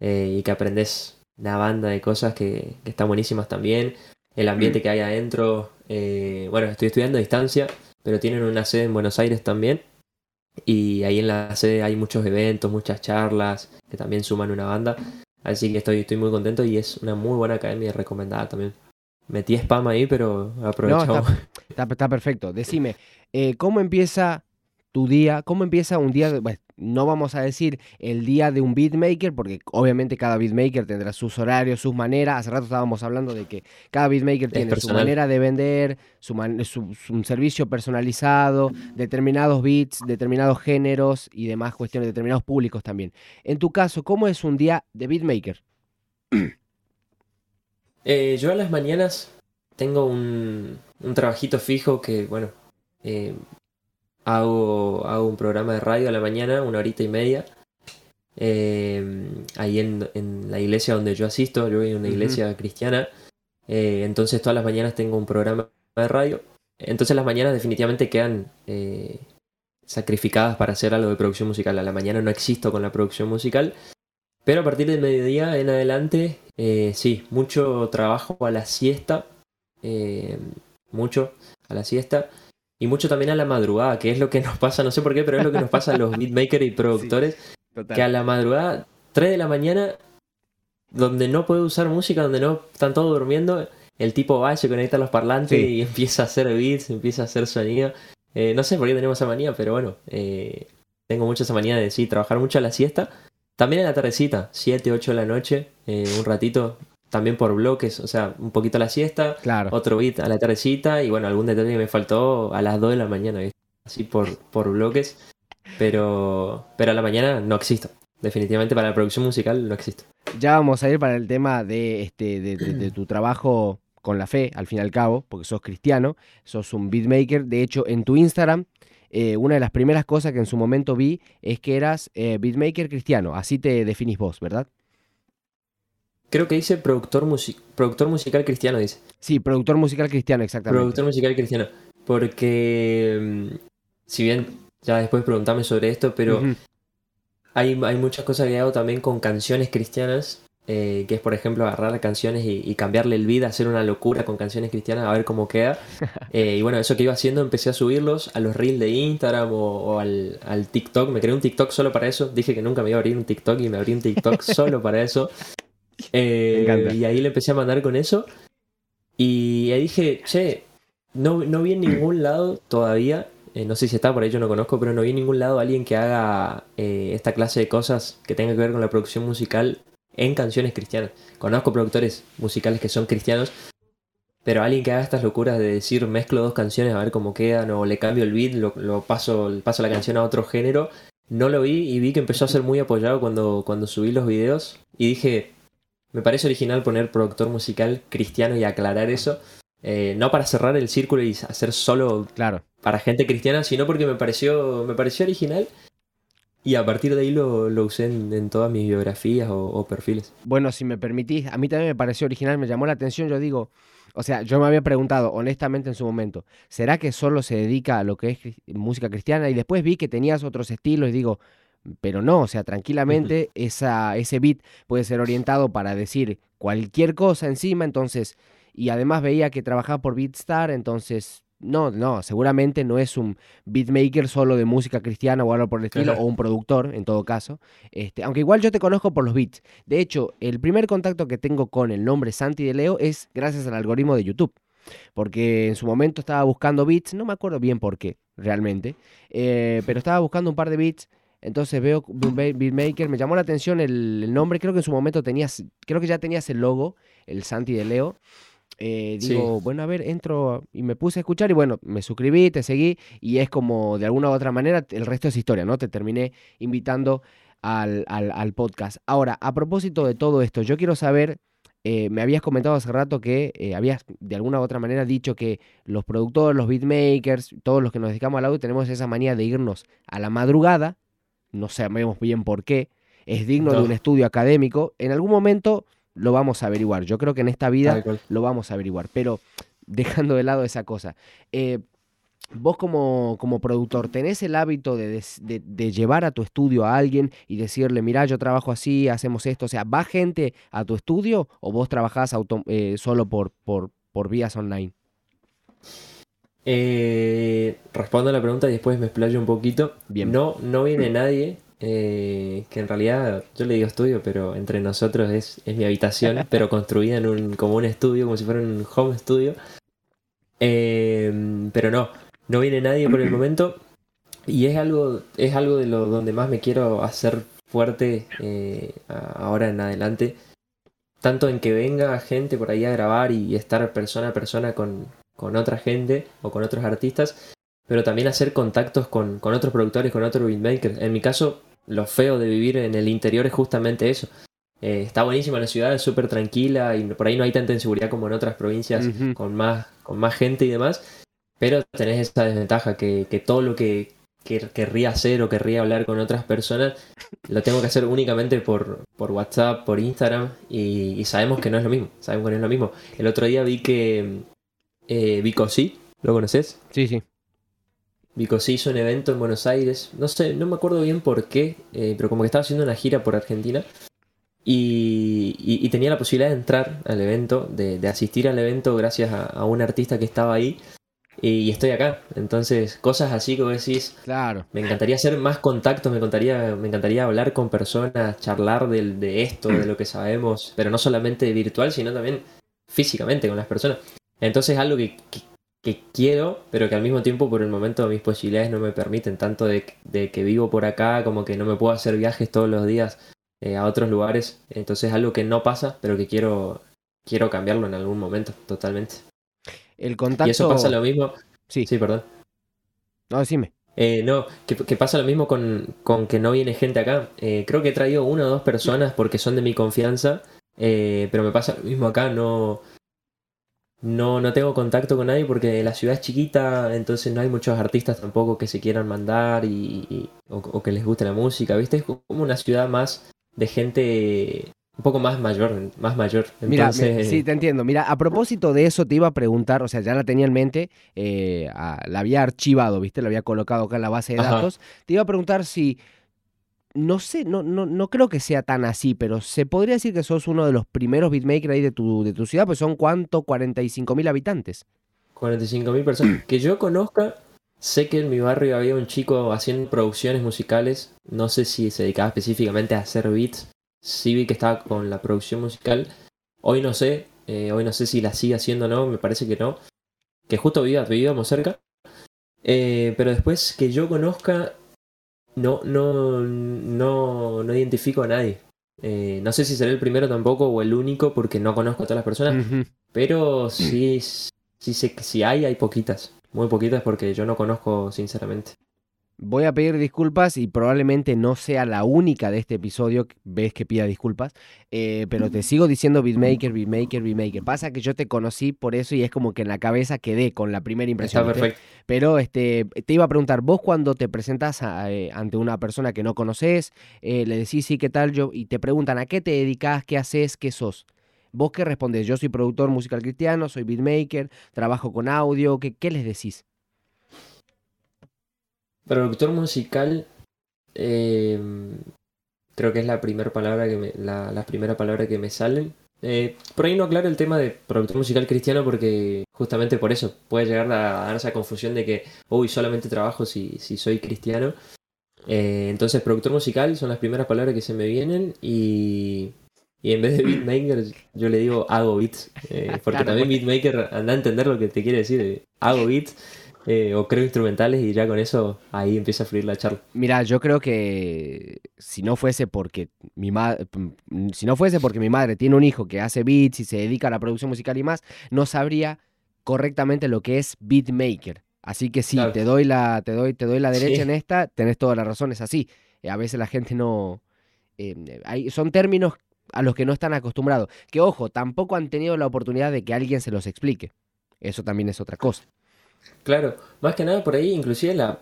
eh, y que aprendes una banda de cosas que, que, están buenísimas también. El ambiente que hay adentro. Eh, bueno, estoy estudiando a distancia, pero tienen una sede en Buenos Aires también. Y ahí en la sede hay muchos eventos, muchas charlas que también suman una banda. Así que estoy, estoy muy contento y es una muy buena academia recomendada también. Metí spam ahí, pero aprovechamos. está, perfecto. Decime, eh, ¿cómo empieza tu día? ¿Cómo empieza un día? No vamos a decir el día de un beatmaker, porque obviamente cada beatmaker tendrá sus horarios, sus maneras. Hace rato estábamos hablando de que cada beatmaker tiene su manera de vender, su, un servicio personalizado, determinados beats, determinados géneros y demás cuestiones, determinados públicos también. En tu caso, ¿cómo es un día de beatmaker? Eh, yo a las mañanas tengo un, un trabajito fijo que, bueno, eh, hago, hago un programa de radio a la mañana, una horita y media. Eh, ahí en, la iglesia donde yo asisto, yo voy a una iglesia cristiana. Eh, entonces todas las mañanas tengo un programa de radio. Entonces las mañanas definitivamente quedan eh, sacrificadas para hacer algo de producción musical. A la mañana no existo con la producción musical. Pero a partir del mediodía en adelante, sí, mucho trabajo a la siesta. mucho a la siesta. Y mucho también a la madrugada, que es lo que nos pasa, no sé por qué, pero es lo que nos pasa a los beatmakers y productores. que a la madrugada, 3 de la mañana, donde no puede usar música, donde no están todos durmiendo, el tipo va, se conecta a los parlantes y empieza a hacer beats, empieza a hacer sonido. Eh, no sé por qué tenemos esa manía, pero bueno, eh, tengo mucha esa manía de sí, trabajar mucho a la siesta. También en la tardecita, 7, 8 de la noche, eh, un ratito, también por bloques, o sea, un poquito a la siesta, otro beat a la tardecita y bueno, algún detalle que me faltó a las 2 de la mañana, así por, por bloques, pero, pero a la mañana no existo. Definitivamente para la producción musical no existo. Ya vamos a ir para el tema de, este, de, tu trabajo con la fe, al fin y al cabo, porque sos cristiano, sos un beatmaker. De hecho, en tu Instagram, eh, una de las primeras cosas que en su momento vi es que eras eh, beatmaker cristiano. Así te definís vos, ¿verdad? Creo que dice productor, productor musical cristiano, dice. Sí, productor musical cristiano, exactamente. Productor musical cristiano. Porque, mm, si bien ya después preguntame sobre esto, pero hay, hay, muchas cosas que hago también con canciones cristianas, eh, que es, por ejemplo, agarrar canciones y, cambiarle el vida, hacer una locura con canciones cristianas, a ver cómo queda. Eh, y bueno, eso que iba haciendo, empecé a subirlos a los reels de Instagram o, al, al, TikTok. Me creé un TikTok solo para eso. Dije que nunca me iba a abrir un TikTok y me abrí un TikTok solo para eso. Eh, y ahí le empecé a mandar con eso. Y ahí dije, che, no, no vi en ningún lado todavía, eh, no sé si está por ahí, yo no conozco, pero no vi en ningún lado alguien que haga eh, esta clase de cosas que tenga que ver con la producción musical en canciones cristianas. Conozco productores musicales que son cristianos, pero alguien que haga estas locuras de decir mezclo dos canciones a ver cómo quedan, o le cambio el beat, lo, lo paso, paso la canción a otro género, no lo vi y vi que empezó a ser muy apoyado cuando, cuando subí los videos y dije, me parece original poner productor musical cristiano y aclarar eso. Eh, no para cerrar el círculo y hacer solo claro. para gente cristiana, sino porque me pareció, me pareció original y a partir de ahí lo, usé en, todas mis biografías o, perfiles. Bueno, si me permitís, a mí también me pareció original, me llamó la atención, yo digo, o sea, yo me había preguntado honestamente en su momento, ¿será que solo se dedica a lo que es música cristiana? Y después vi que tenías otros estilos y digo, pero no, o sea, tranquilamente esa, ese beat puede ser orientado para decir cualquier cosa encima, entonces, y además veía que trabajaba por Beatstar, entonces, no, no, seguramente no es un beatmaker solo de música cristiana o algo por el estilo, o un productor, en todo caso, este, aunque igual yo te conozco por los beats. De hecho, el primer contacto que tengo con el nombre Santi de Leo es gracias al algoritmo de YouTube. Porque en su momento estaba buscando beats, no me acuerdo bien por qué, realmente, eh, pero estaba buscando un par de beats entonces veo Beatmaker, me llamó la atención el, nombre, creo que en su momento tenías, creo que ya tenías el logo, el Santi de Leo. Eh, digo, bueno, a ver, entro y me puse a escuchar y bueno, me suscribí, te seguí y es como de alguna u otra manera, el resto es historia, ¿no? Te terminé invitando al, al, podcast. Ahora, a propósito de todo esto, yo quiero saber, eh, me habías comentado hace rato que eh, habías de alguna u otra manera dicho que los productores, los beatmakers, todos los que nos dedicamos al audio tenemos esa manía de irnos a la madrugada no sabemos bien por qué, es digno de un estudio académico, en algún momento lo vamos a averiguar. Yo creo que en esta vida lo vamos a averiguar, pero dejando de lado esa cosa. Eh, vos como, como, productor, ¿tenés el hábito de, llevar a tu estudio a alguien y decirle, mira, yo trabajo así, hacemos esto? O sea, ¿va gente a tu estudio o vos trabajás eh, solo por, por, por vías online? Eh, respondo a la pregunta y después me explayo un poquito. Bien. No, no viene nadie. eh, que en realidad yo le digo estudio, pero entre nosotros es, es mi habitación, pero construida en un, como un estudio, como si fuera un home studio. Eh, pero no, no viene nadie por el momento. Y es algo, es algo de lo donde más me quiero hacer fuerte eh, ahora en adelante. Tanto en que venga gente por ahí a grabar y estar persona a persona con, con otra gente o con otros artistas, pero también hacer contactos con, con otros productores, con otros beatmakers. En mi caso, lo feo de vivir en el interior es justamente eso. Eh, está buenísima la ciudad, es súper tranquila y por ahí no hay tanta inseguridad como en otras provincias con, más, con más gente y demás, pero tenés esa desventaja que, que todo lo que, que querría hacer o querría hablar con otras personas lo tengo que hacer únicamente por, por WhatsApp, por Instagram y, y sabemos que no es lo mismo, sabemos que no es lo mismo. El otro día vi que eh, Vico sí, ¿lo conoces? Sí, sí. Vico sí hizo un evento en Buenos Aires, no sé, no me acuerdo bien por qué, eh, pero como que estaba haciendo una gira por Argentina y, y- y tenía la posibilidad de entrar al evento, de, de asistir al evento gracias a, a un artista que estaba ahí y, estoy acá. Entonces, cosas así que decís, Claro. me encantaría hacer más contactos, me encantaría, me encantaría hablar con personas, charlar del- de, esto, de lo que sabemos, pero no solamente virtual, sino también físicamente con las personas. Entonces algo que, que- que quiero, pero que al mismo tiempo por el momento mis posibilidades no me permiten, tanto de, de que vivo por acá como que no me puedo hacer viajes todos los días eh, a otros lugares. Entonces algo que no pasa, pero que quiero, quiero cambiarlo en algún momento, totalmente. El contacto. Y eso pasa lo mismo. Sí. Sí, perdón. No, decime. Eh, no, que, que pasa lo mismo con, con que no viene gente acá. Eh, creo que he traído una o dos personas porque son de mi confianza, eh, pero me pasa lo mismo acá. No, no, no tengo contacto con nadie porque la ciudad es chiquita, entonces no hay muchos artistas tampoco que se quieran mandar y, y- o, o que les guste la música, ¿viste? Es como una ciudad más de gente un poco más mayor, más mayor. Mira, me- Entonces, sí, te entiendo. Mira, a propósito de eso te iba a preguntar, o sea, ya la tenía en mente, eh, a- la había archivado, ¿viste? La había colocado acá en la base de Ajá. datos. Te iba a preguntar si, no sé, no, no, no creo que sea tan así, pero se podría decir que sos uno de los primeros beatmakers ahí de tu, de tu ciudad, pues son cuánto, 45 mil habitantes. 45.000 personas. Que yo conozca, sé que en mi barrio había un chico haciendo producciones musicales. No sé si se dedicaba específicamente a hacer beats. Sí vi que estaba con la producción musical. Hoy no sé, eh, hoy no sé si la sigue haciendo o no, me parece que no. Que justo vivíamos cerca. Eh, pero después que yo conozca, no, no, no, no identifico a nadie. Eh, no sé si seré el primero tampoco o el único porque no conozco a todas las personas. Pero sí, sí sé que si hay, hay poquitas. Muy poquitas porque yo no conozco sinceramente. Voy a pedir disculpas y probablemente no sea la única de este episodio que ves que pida disculpas, eh, pero te sigo diciendo beatmaker, beatmaker, beatmaker. Pasa que yo te conocí por eso y es como que en la cabeza quedé con la primera impresión. Está perfecto. Pero este, te iba a preguntar, vos cuando te presentas a, eh, ante una persona que no conoces, eh, le decís sí, ¿qué tal? Yo, y te preguntan a qué te dedicas, qué haces, qué sos. ¿Vos qué respondés? Yo soy productor musical cristiano, soy beatmaker, trabajo con audio, ¿qué, qué les decís? Productor musical, eh, creo que es la primera palabra que me, la, la primera palabra que me salen. Eh, por ahí no aclaro el tema de productor musical cristiano porque justamente por eso puede llegar a dar esa confusión de que, uy, solamente trabajo si, si soy cristiano. Eh, entonces, productor musical son las primeras palabras que se me vienen y, y en vez de beatmaker yo le digo hago beats. eh, porque Claro, también beatmaker anda a entender lo que te quiere decir. hago beats eh, o creo instrumentales y ya con eso ahí empieza a fluir la charla. Mira, yo creo que si no fuese porque mi madre, si no fuese porque mi madre tiene un hijo que hace beats y se dedica a la producción musical y más, no sabría correctamente lo que es beatmaker. Así que sí, Claro. te doy la, te doy, te doy la derecha Sí. en esta, tenés toda la razón, es así. Eh, a veces la gente no, eh, hay- son términos a los que no están acostumbrados. Que ojo, tampoco han tenido la oportunidad de que alguien se los explique. Eso también es otra cosa. Claro, más que nada por ahí, inclusive la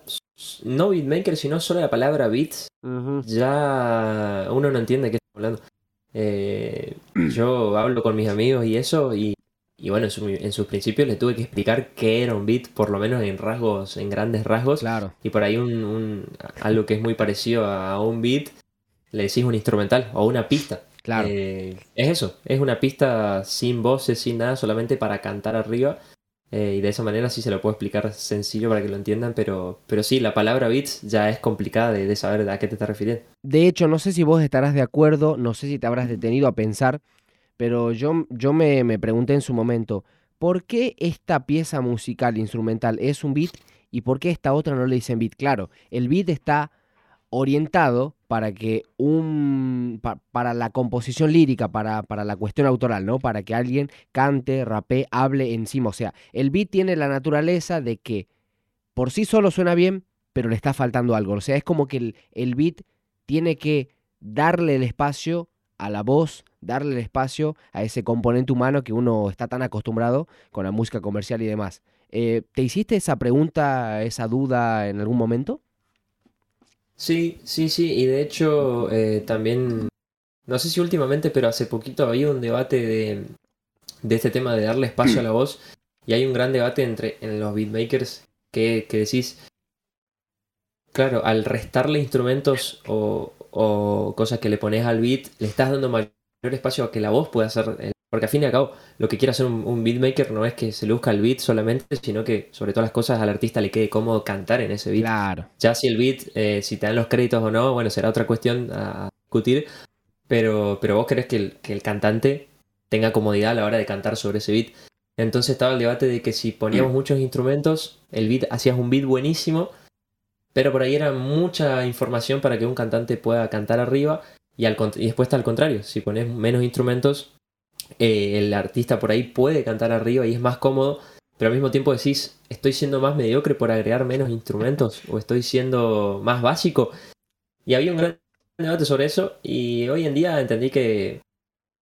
no beatmaker, sino solo la palabra beats, ya uno no entiende de qué estamos hablando. Eh, yo hablo con mis amigos y eso, y, y bueno, en, su- en sus principios les tuve que explicar qué era un beat, por lo menos en rasgos, en grandes rasgos. Claro. Y por ahí un, un- algo que es muy parecido a un beat, le decís un instrumental o una pista. Claro. Eh, es eso, es una pista sin voces, sin nada, solamente para cantar arriba. Eh, y de esa manera sí se lo puedo explicar sencillo para que lo entiendan, pero, pero sí, la palabra beats ya es complicada de, saber a qué te estás refiriendo. De hecho, no sé si vos estarás de acuerdo, no sé si te habrás detenido a pensar, pero yo, yo me, me pregunté en su momento, ¿por qué esta pieza musical instrumental es un beat y por qué esta otra no le dicen beat? Claro, el beat está orientado para que un para la composición lírica, para, para, la cuestión autoral, ¿no? Para que alguien cante, rapee, hable encima. O sea, el beat tiene la naturaleza de que por sí solo suena bien, pero le está faltando algo. O sea, es como que el, el beat tiene que darle el espacio a la voz, darle el espacio a ese componente humano que uno está tan acostumbrado con la música comercial y demás. Eh, ¿Te hiciste esa pregunta, esa duda en algún momento? Sí, sí, sí, y de hecho eh, también, no sé si últimamente, pero hace poquito había un debate de, de este tema de darle espacio a la voz, y hay un gran debate entre en los beatmakers que, que decís, claro, al restarle instrumentos o, o cosas que le pones al beat, le estás dando mayor espacio a que la voz pueda hacer porque al fin y al cabo, lo que quiere hacer un, beatmaker no es que se luzca el beat solamente, sino que sobre todas las cosas al artista le quede cómodo cantar en ese beat. Claro. Ya si el beat, eh, si te dan los créditos o no, bueno, será otra cuestión a discutir. Pero, pero vos querés que el, que el cantante tenga comodidad a la hora de cantar sobre ese beat. Entonces estaba el debate de que si poníamos muchos instrumentos, el beat hacías un beat buenísimo, pero por ahí era mucha información para que un cantante pueda cantar arriba. Y, al, y después está al contrario, si pones menos instrumentos, eh, el artista por ahí puede cantar arriba y es más cómodo, pero al mismo tiempo decís, ¿estoy siendo más mediocre por agregar menos instrumentos? ¿O estoy siendo más básico? Y había un gran debate sobre eso y hoy en día entendí que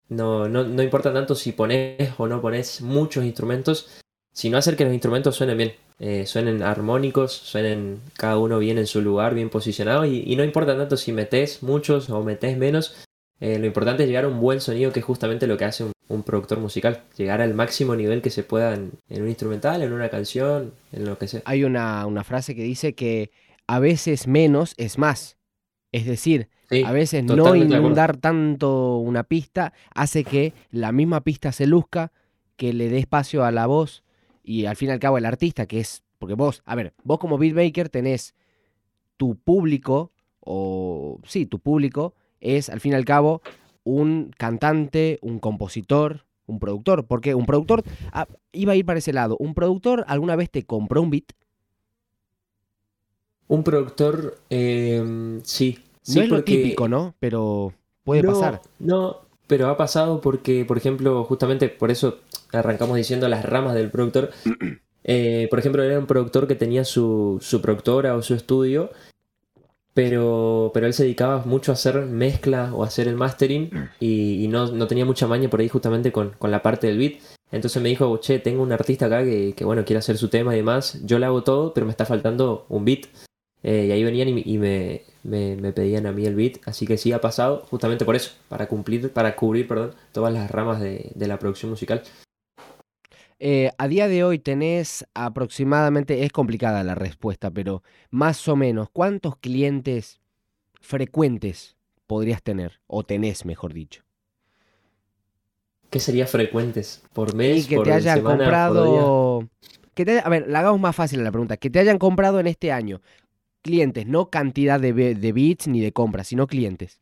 no, no, no importa tanto si pones o no pones muchos instrumentos, sino hacer que los instrumentos suenen bien, eh, suenen armónicos, suenen cada uno bien en su lugar, bien posicionado y, no importa tanto si metes muchos o metes menos, eh, lo importante es llegar a un buen sonido, que es justamente lo que hace un, productor musical. Llegar al máximo nivel que se pueda en, un instrumental, en una canción, en lo que sea. Hay una, frase que dice que a veces menos es más. Es decir, a veces no inundar tanto una pista hace que la misma pista se luzca, que le dé espacio a la voz y al fin y al cabo el artista, que es. Porque vos, a ver, vos como beatmaker tenés tu público, o sí, tu público es, al fin y al cabo, un cantante, un compositor, un productor. Porque un productor, ah, iba a ir para ese lado, ¿un productor alguna vez te compró un beat? Un productor, em, sí. No es lo típico, ¿no? Pero puede pasar. No, pero ha pasado porque, por ejemplo, justamente por eso arrancamos diciendo las ramas del productor. Eh, por ejemplo, era un productor que tenía su, su productora o su estudio pero, pero él se dedicaba mucho a hacer mezcla o a hacer el mastering y, no, no, tenía mucha maña por ahí justamente con, con, la parte del beat. Entonces me dijo, che, tengo un artista acá que, que, bueno, quiere hacer su tema y demás, yo le hago todo, pero me está faltando un beat. Eh, y ahí venían y, y me, me, me, pedían a mí el beat, así que sí ha pasado justamente por eso, para cumplir, para cubrir, perdón, todas las ramas de, de la producción musical. Eh, a día de hoy tenés aproximadamente, es complicada la respuesta, pero más o menos, ¿cuántos clientes frecuentes podrías tener? O tenés, mejor dicho. ¿Qué sería frecuentes? ¿Por mes? Y que te hayan comprado. Que a ver, la hagamos más fácil la pregunta. Que te hayan comprado en este año. Clientes, no cantidad de, de bits ni de compras, sino clientes.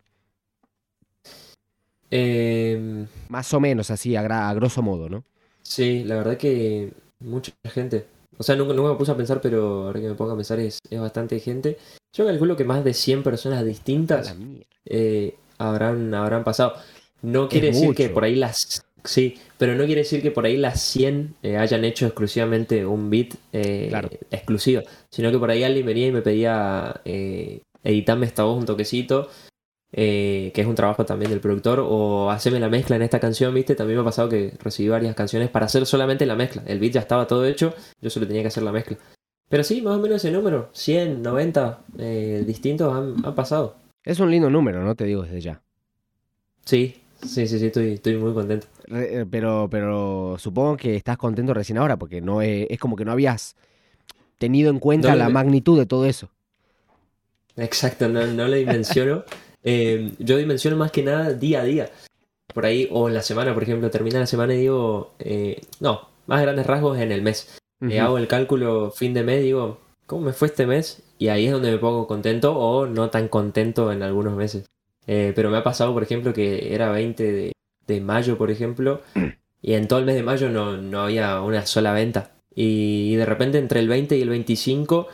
Em, más o menos así, a grosso modo, ¿no? Sí, la verdad que mucha gente. O sea, nunca, me puse a pensar, pero ahora que me pongo a pensar es, bastante gente. Yo calculo que más de 100 personas distintas eh, habrán, habrán pasado. No quiere decir que por ahí las... Sí, pero no quiere decir que por ahí las 100 eh, hayan hecho exclusivamente un beat eh, exclusivo, sino que por ahí alguien venía y me pedía eh, editarme esta voz un toquecito eh, que es un trabajo también del productor, o hacerme la mezcla en esta canción, ¿viste? También me ha pasado que recibí varias canciones para hacer solamente la mezcla. El beat ya estaba todo hecho, yo solo tenía que hacer la mezcla. Pero sí, más o menos ese número, 100, 90 eh, distintos han, pasado. Es un lindo número, ¿no? Te digo desde ya. Sí, sí, sí, sí, estoy, estoy muy contento. Eh, pero, pero supongo que estás contento recién ahora, porque no es, como que no habías tenido en cuenta la magnitud de todo eso. Exacto, no, no lo dimensiono. Eh, yo dimensiono más que nada día a día. Por ahí, o en la semana, por ejemplo, termina la semana y digo, eh, no, más grandes rasgos en el mes. Me hago el cálculo fin de mes, digo, ¿cómo me fue este mes? Y ahí es donde me pongo contento o no tan contento en algunos meses. Pero me ha pasado, por ejemplo, que era 20 de, mayo, por ejemplo, y en todo el mes de mayo no, no había una sola venta. Y, de repente entre el 20 y el 25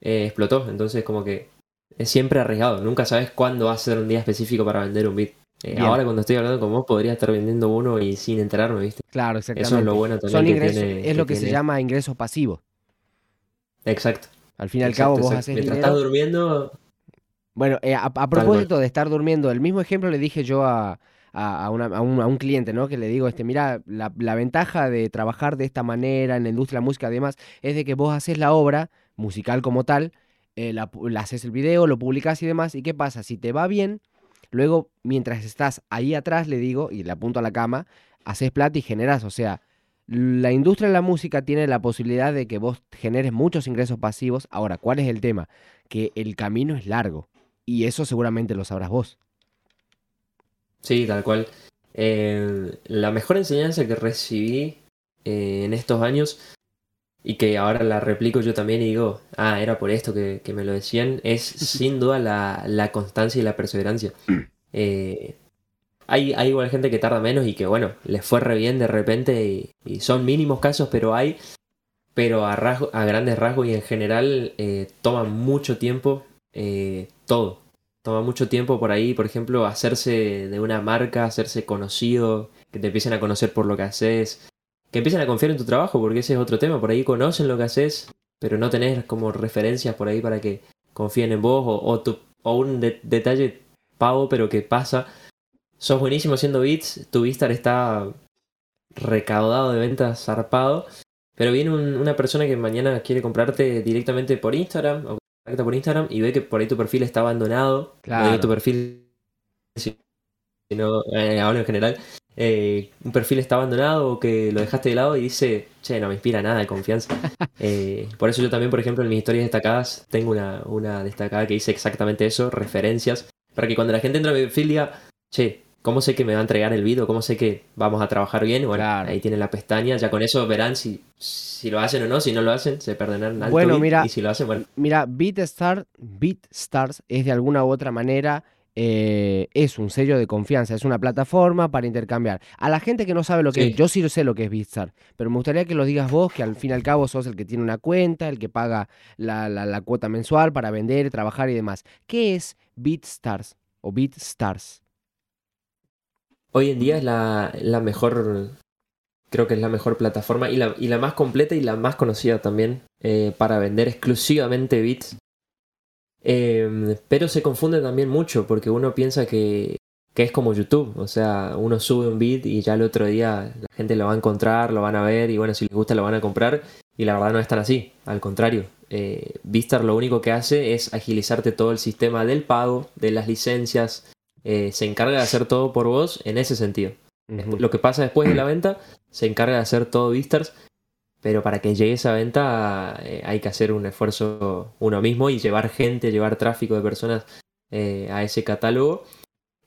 eh, explotó. Entonces como que es siempre arriesgado. Nunca sabes cuándo va a ser un día específico para vender un bit. Eh, ahora cuando estoy hablando con vos podría estar vendiendo uno y sin enterarme, ¿viste? Claro, exactamente. Eso es lo bueno también. es lo que, se llama ingresos pasivos. Exacto. Al fin y al cabo vos haces Mientras estás durmiendo... Bueno, eh, a, propósito de estar durmiendo, el mismo ejemplo le dije yo a, a, un, cliente, ¿no? Que le digo, este, mira, la, ventaja de trabajar de esta manera en la industria de la música, además, es de que vos haces la obra musical como tal, eh, la, haces el video, lo publicas y demás, ¿y qué pasa? Si te va bien, luego, mientras estás ahí atrás, le digo, y le apunto a la cama, haces plata y generas, o sea, la industria de la música tiene la posibilidad de que vos generes muchos ingresos pasivos. Ahora, ¿cuál es el tema? Que el camino es largo. Y eso seguramente lo sabrás vos. Sí, tal cual. Eh, la mejor enseñanza que recibí eh, en estos años y que ahora la replico yo también y digo, ah, era por esto que, me lo decían, es sin duda la, constancia y la perseverancia. Eh, hay, hay igual gente que tarda menos y que, bueno, les fue re bien de repente y, son mínimos casos, pero hay, pero a, a grandes rasgos y en general toma mucho tiempo todo. Toma mucho tiempo por ahí, por ejemplo, hacerse de una marca, hacerse conocido, que te empiecen a conocer por lo que haces, que empiecen a confiar en tu trabajo, porque ese es otro tema. Por ahí conocen lo que haces, pero no tenés como referencias por ahí para que confíen en vos o, o, un detalle pavo, pero que pasa. Sos buenísimo haciendo beats, tu Vistar está recaudado de ventas zarpado, pero viene una persona que mañana quiere comprarte directamente por Instagram o por Instagram y ve que por ahí tu perfil está abandonado. Claro. tu perfil, si no, eh, hablo en general, eh, un perfil está abandonado o que lo dejaste de lado y dice, che, no me inspira nada de confianza. Eh, por eso yo también, por ejemplo, en mis historias destacadas tengo una, una destacada que dice exactamente eso, referencias, para que cuando la gente entra a mi perfil diga, che, ¿Cómo sé que me va a entregar el video? ¿Cómo sé que vamos a trabar bien? Bueno, ahí tienen la pestaña. Ya con eso verán si, si lo hacen o no. Si no lo hacen, se perderán alto bueno, mira, y si lo hacen, bueno. Mira, BeatStar, BeatStars es de alguna u otra manera eh, es un sello de confianza, es una plataforma para intercambiar. A la gente que no sabe lo que es, yo sí sé lo que es BeatStar, pero me gustaría que lo digas vos, que al fin y al cabo sos el que tiene una cuenta, el que paga la, la cuota mensual para vender, trabajar y demás. ¿Qué es BeatStars o BeatStars? Hoy en día es la, la mejor, creo que es la mejor plataforma y la, y la más completa y la más conocida también eh, para vender exclusivamente bits. Em, pero se confunde también mucho porque uno piensa que, que, es como YouTube, o sea, uno sube un bit y ya el otro día la gente lo va a encontrar, lo van a ver y bueno, si les gusta lo van a comprar y la verdad no es tan así, al contrario. Eh, Vistar lo único que hace es agilizarte todo el sistema del pago, de las licencias, eh, se encarga de hacer todo por vos en ese sentido. Lo que pasa después de la venta, se encarga de hacer todo Vistars, pero para que llegue esa venta eh, hay que hacer un esfuerzo uno mismo y llevar gente, llevar tráfico de personas eh, a ese catálogo.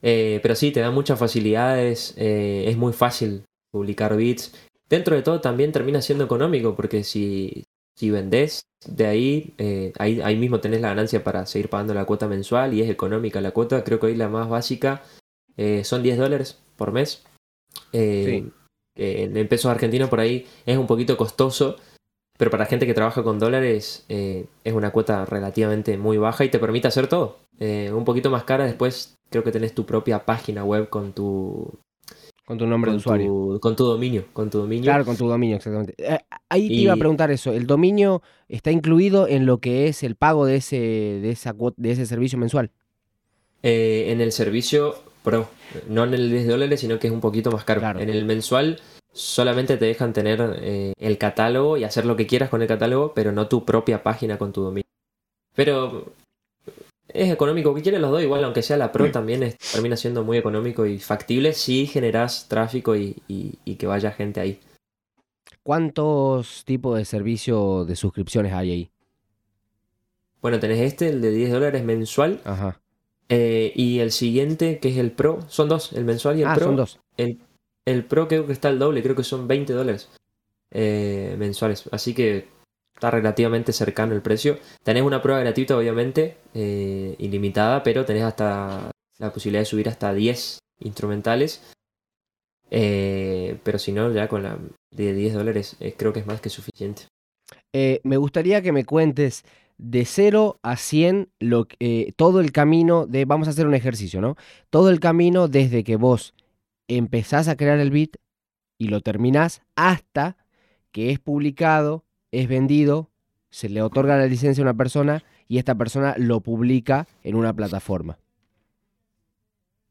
pero sí, te da muchas facilidades, es muy fácil publicar bits. Dentro de todo también termina siendo económico, porque si, si vendés de ahí, eh, ahí, ahí, mismo tenés la ganancia para seguir pagando la cuota mensual y es económica la cuota. Creo que hoy la más básica eh, son 10 dólares por mes. Eh, en pesos argentinos por ahí es un poquito costoso, pero para gente que trabaja con dólares es una cuota relativamente muy baja y te permite hacer todo. un poquito más cara después creo que tenés tu propia página web con tu con tu nombre de usuario. con tu dominio, con tu dominio. Claro, con tu dominio, exactamente. Eh, ahí te iba a preguntar eso. ¿El dominio está incluido en lo que es el pago de ese, de esa, de ese servicio mensual? Eh, en el servicio Pro, no en el 10 dólares, sino que es un poquito más caro. En el mensual solamente te dejan tener eh, el catálogo y hacer lo que quieras con el catálogo, pero no tu propia página con tu dominio. Pero es económico. que quieren los dos? Igual, aunque sea la Pro, también termina siendo muy económico y factible si generas tráfico y, que vaya gente ahí. ¿Cuántos tipos de servicio de suscripciones hay ahí? Bueno, tenés este, el de 10 dólares mensual. Ajá. Eh, y el siguiente, que es el Pro, son dos, el mensual y el ah, Pro. Son dos. El, el Pro creo que está el doble, creo que son 20 dólares. eh, mensuales. Así que está relativamente cercano el precio. Tenés una prueba gratuita, obviamente, eh, ilimitada, pero tenés hasta la posibilidad de subir hasta 10 instrumentales. Pero si no, ya con la de 10 dólares creo que es más que suficiente. me gustaría que me cuentes de 0 a 100 lo, todo el camino de, vamos a hacer un ejercicio, ¿no? Todo el camino desde que vos empezás a crear el beat y lo terminás hasta que es publicado, es vendido, se le otorga la licencia a una persona y esta persona lo publica en una plataforma.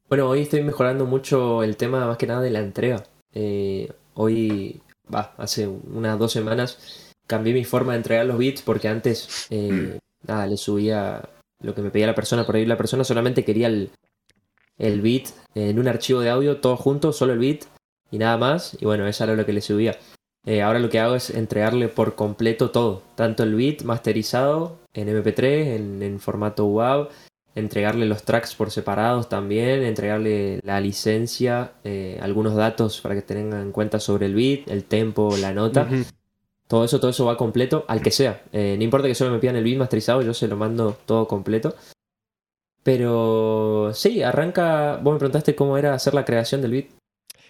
Bueno, hoy estoy mejorando mucho el tema más que nada de la entrega. Eh, hoy, va, hace unas dos semanas cambié mi forma de entregar los beats porque antes, eh, nada, le subía lo que me pedía la persona por ahí. La persona solamente quería el, el beat en un archivo de audio, todo junto, solo el beat y nada más. Y bueno, eso era lo que le subía. Eh, ahora lo que hago es entregarle por completo todo, tanto el beat masterizado en MP3, en, formato WAV, entregarle los tracks por separados también, entregarle la licencia, eh, algunos datos para que tengan en cuenta sobre el beat, el tempo, la nota. Todo eso, todo eso va completo al que sea. Eh, no importa que solo me pidan el beat masterizado, yo se lo mando todo completo. Pero sí, arranca. Vos me preguntaste cómo era hacer la creación del beat.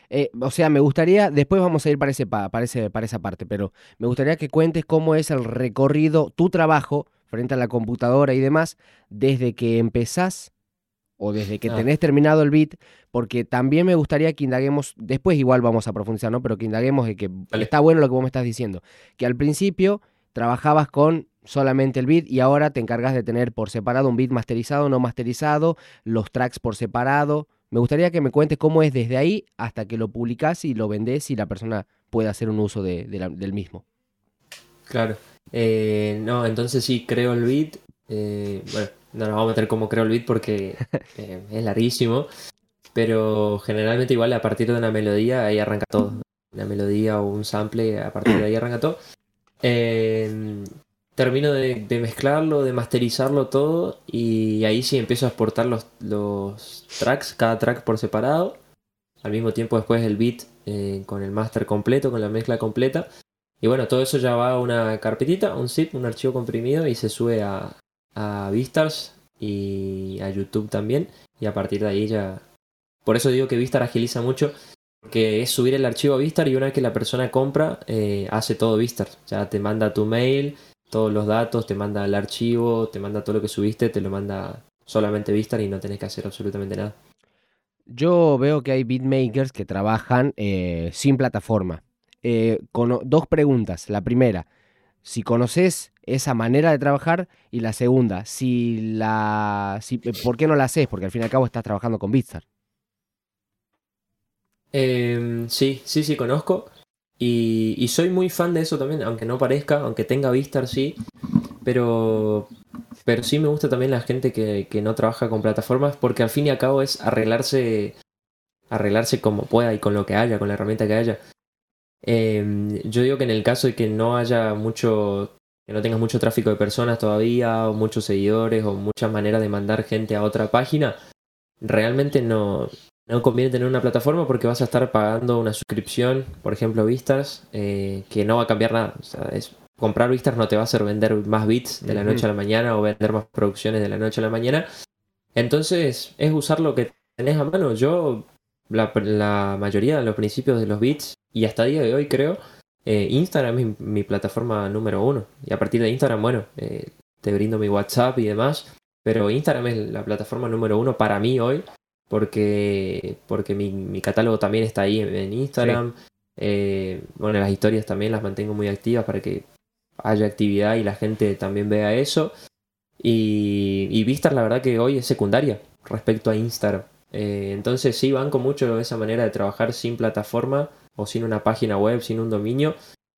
Eh, o sea, me gustaría, después vamos a ir para, ese, para, para esa parte, pero me gustaría que cuentes cómo es el recorrido, tu trabajo frente a la computadora y demás, desde que empezás o desde que ah. tenés terminado el beat, porque también me gustaría que indaguemos, después igual vamos a profundizar, ¿no? Pero que indaguemos de que está bueno lo que vos me estás diciendo, que al principio trabajabas con solamente el beat y ahora te encargas de tener por separado un beat masterizado, no masterizado, los tracks por separado, me gustaría que me cuentes cómo es desde ahí hasta que lo publicas y lo vendes y la persona puede hacer un uso del mismo. Claro. Eh, no, entonces sí, creo el beat. Eh, bueno, no nos vamos a meter como creo el beat porque eh, es larguísimo. Pero generalmente igual a partir de una melodía ahí arranca todo. Una melodía o un sample, a partir de ahí arranca todo termino de, mezclarlo, de masterizarlo todo y ahí sí empiezo a exportar los, los tracks, cada track por separado. Al mismo tiempo después el beat eh, con el master completo, con la mezcla completa. Y bueno, todo eso ya va a una carpetita, un zip, un archivo comprimido y se sube a, a Vistars y a YouTube también. Y a partir de ahí ya... Por eso digo que Vistar agiliza mucho porque es subir el archivo a Vistar y una vez que la persona compra, eh, hace todo Vistar. Ya te manda tu mail, todos los datos, te manda el archivo, te manda todo lo que subiste, te lo manda solamente Vistar y no tenés que hacer absolutamente nada. Yo veo que hay beatmakers que trabajan eh, sin plataforma. Eh, con dos preguntas. La primera, si conoces esa manera de trabajar y la segunda, si la, si, ¿por qué no la haces? Porque al fin y al cabo estás trabajando con Bitstar. Em, sí, sí, sí, conozco. Y, soy muy fan de eso también, aunque no parezca, aunque tenga Vistar, sí. Pero, pero sí me gusta también la gente que, no trabaja con plataformas, porque al fin y al cabo es arreglarse, arreglarse como pueda y con lo que haya, con la herramienta que haya. Em, yo digo que en el caso de que no haya mucho, que no tengas mucho tráfico de personas todavía, o muchos seguidores, o muchas maneras de mandar gente a otra página, realmente no, no conviene tener una plataforma porque vas a estar pagando una suscripción, por ejemplo, Vistas, eh, que no va a cambiar nada. O sea, es, comprar Vistas no te va a hacer vender más bits de la noche a la mañana o vender más producciones de la noche a la mañana. Entonces, es usar lo que tenés a mano. Yo, la, mayoría de los principios de los bits, y hasta el día de hoy creo, eh, Instagram es mi, plataforma número uno. Y a partir de Instagram, bueno, eh, te brindo mi WhatsApp y demás. Pero Instagram es la plataforma número uno para mí hoy porque, porque mi, catálogo también está ahí en, Instagram. Eh, bueno, las historias también las mantengo muy activas para que haya actividad y la gente también vea eso. Y, y Vistar la verdad que hoy es secundaria respecto a Instagram. Eh, entonces sí, banco mucho esa manera de trabajar sin plataforma o sin una página web, sin un dominio,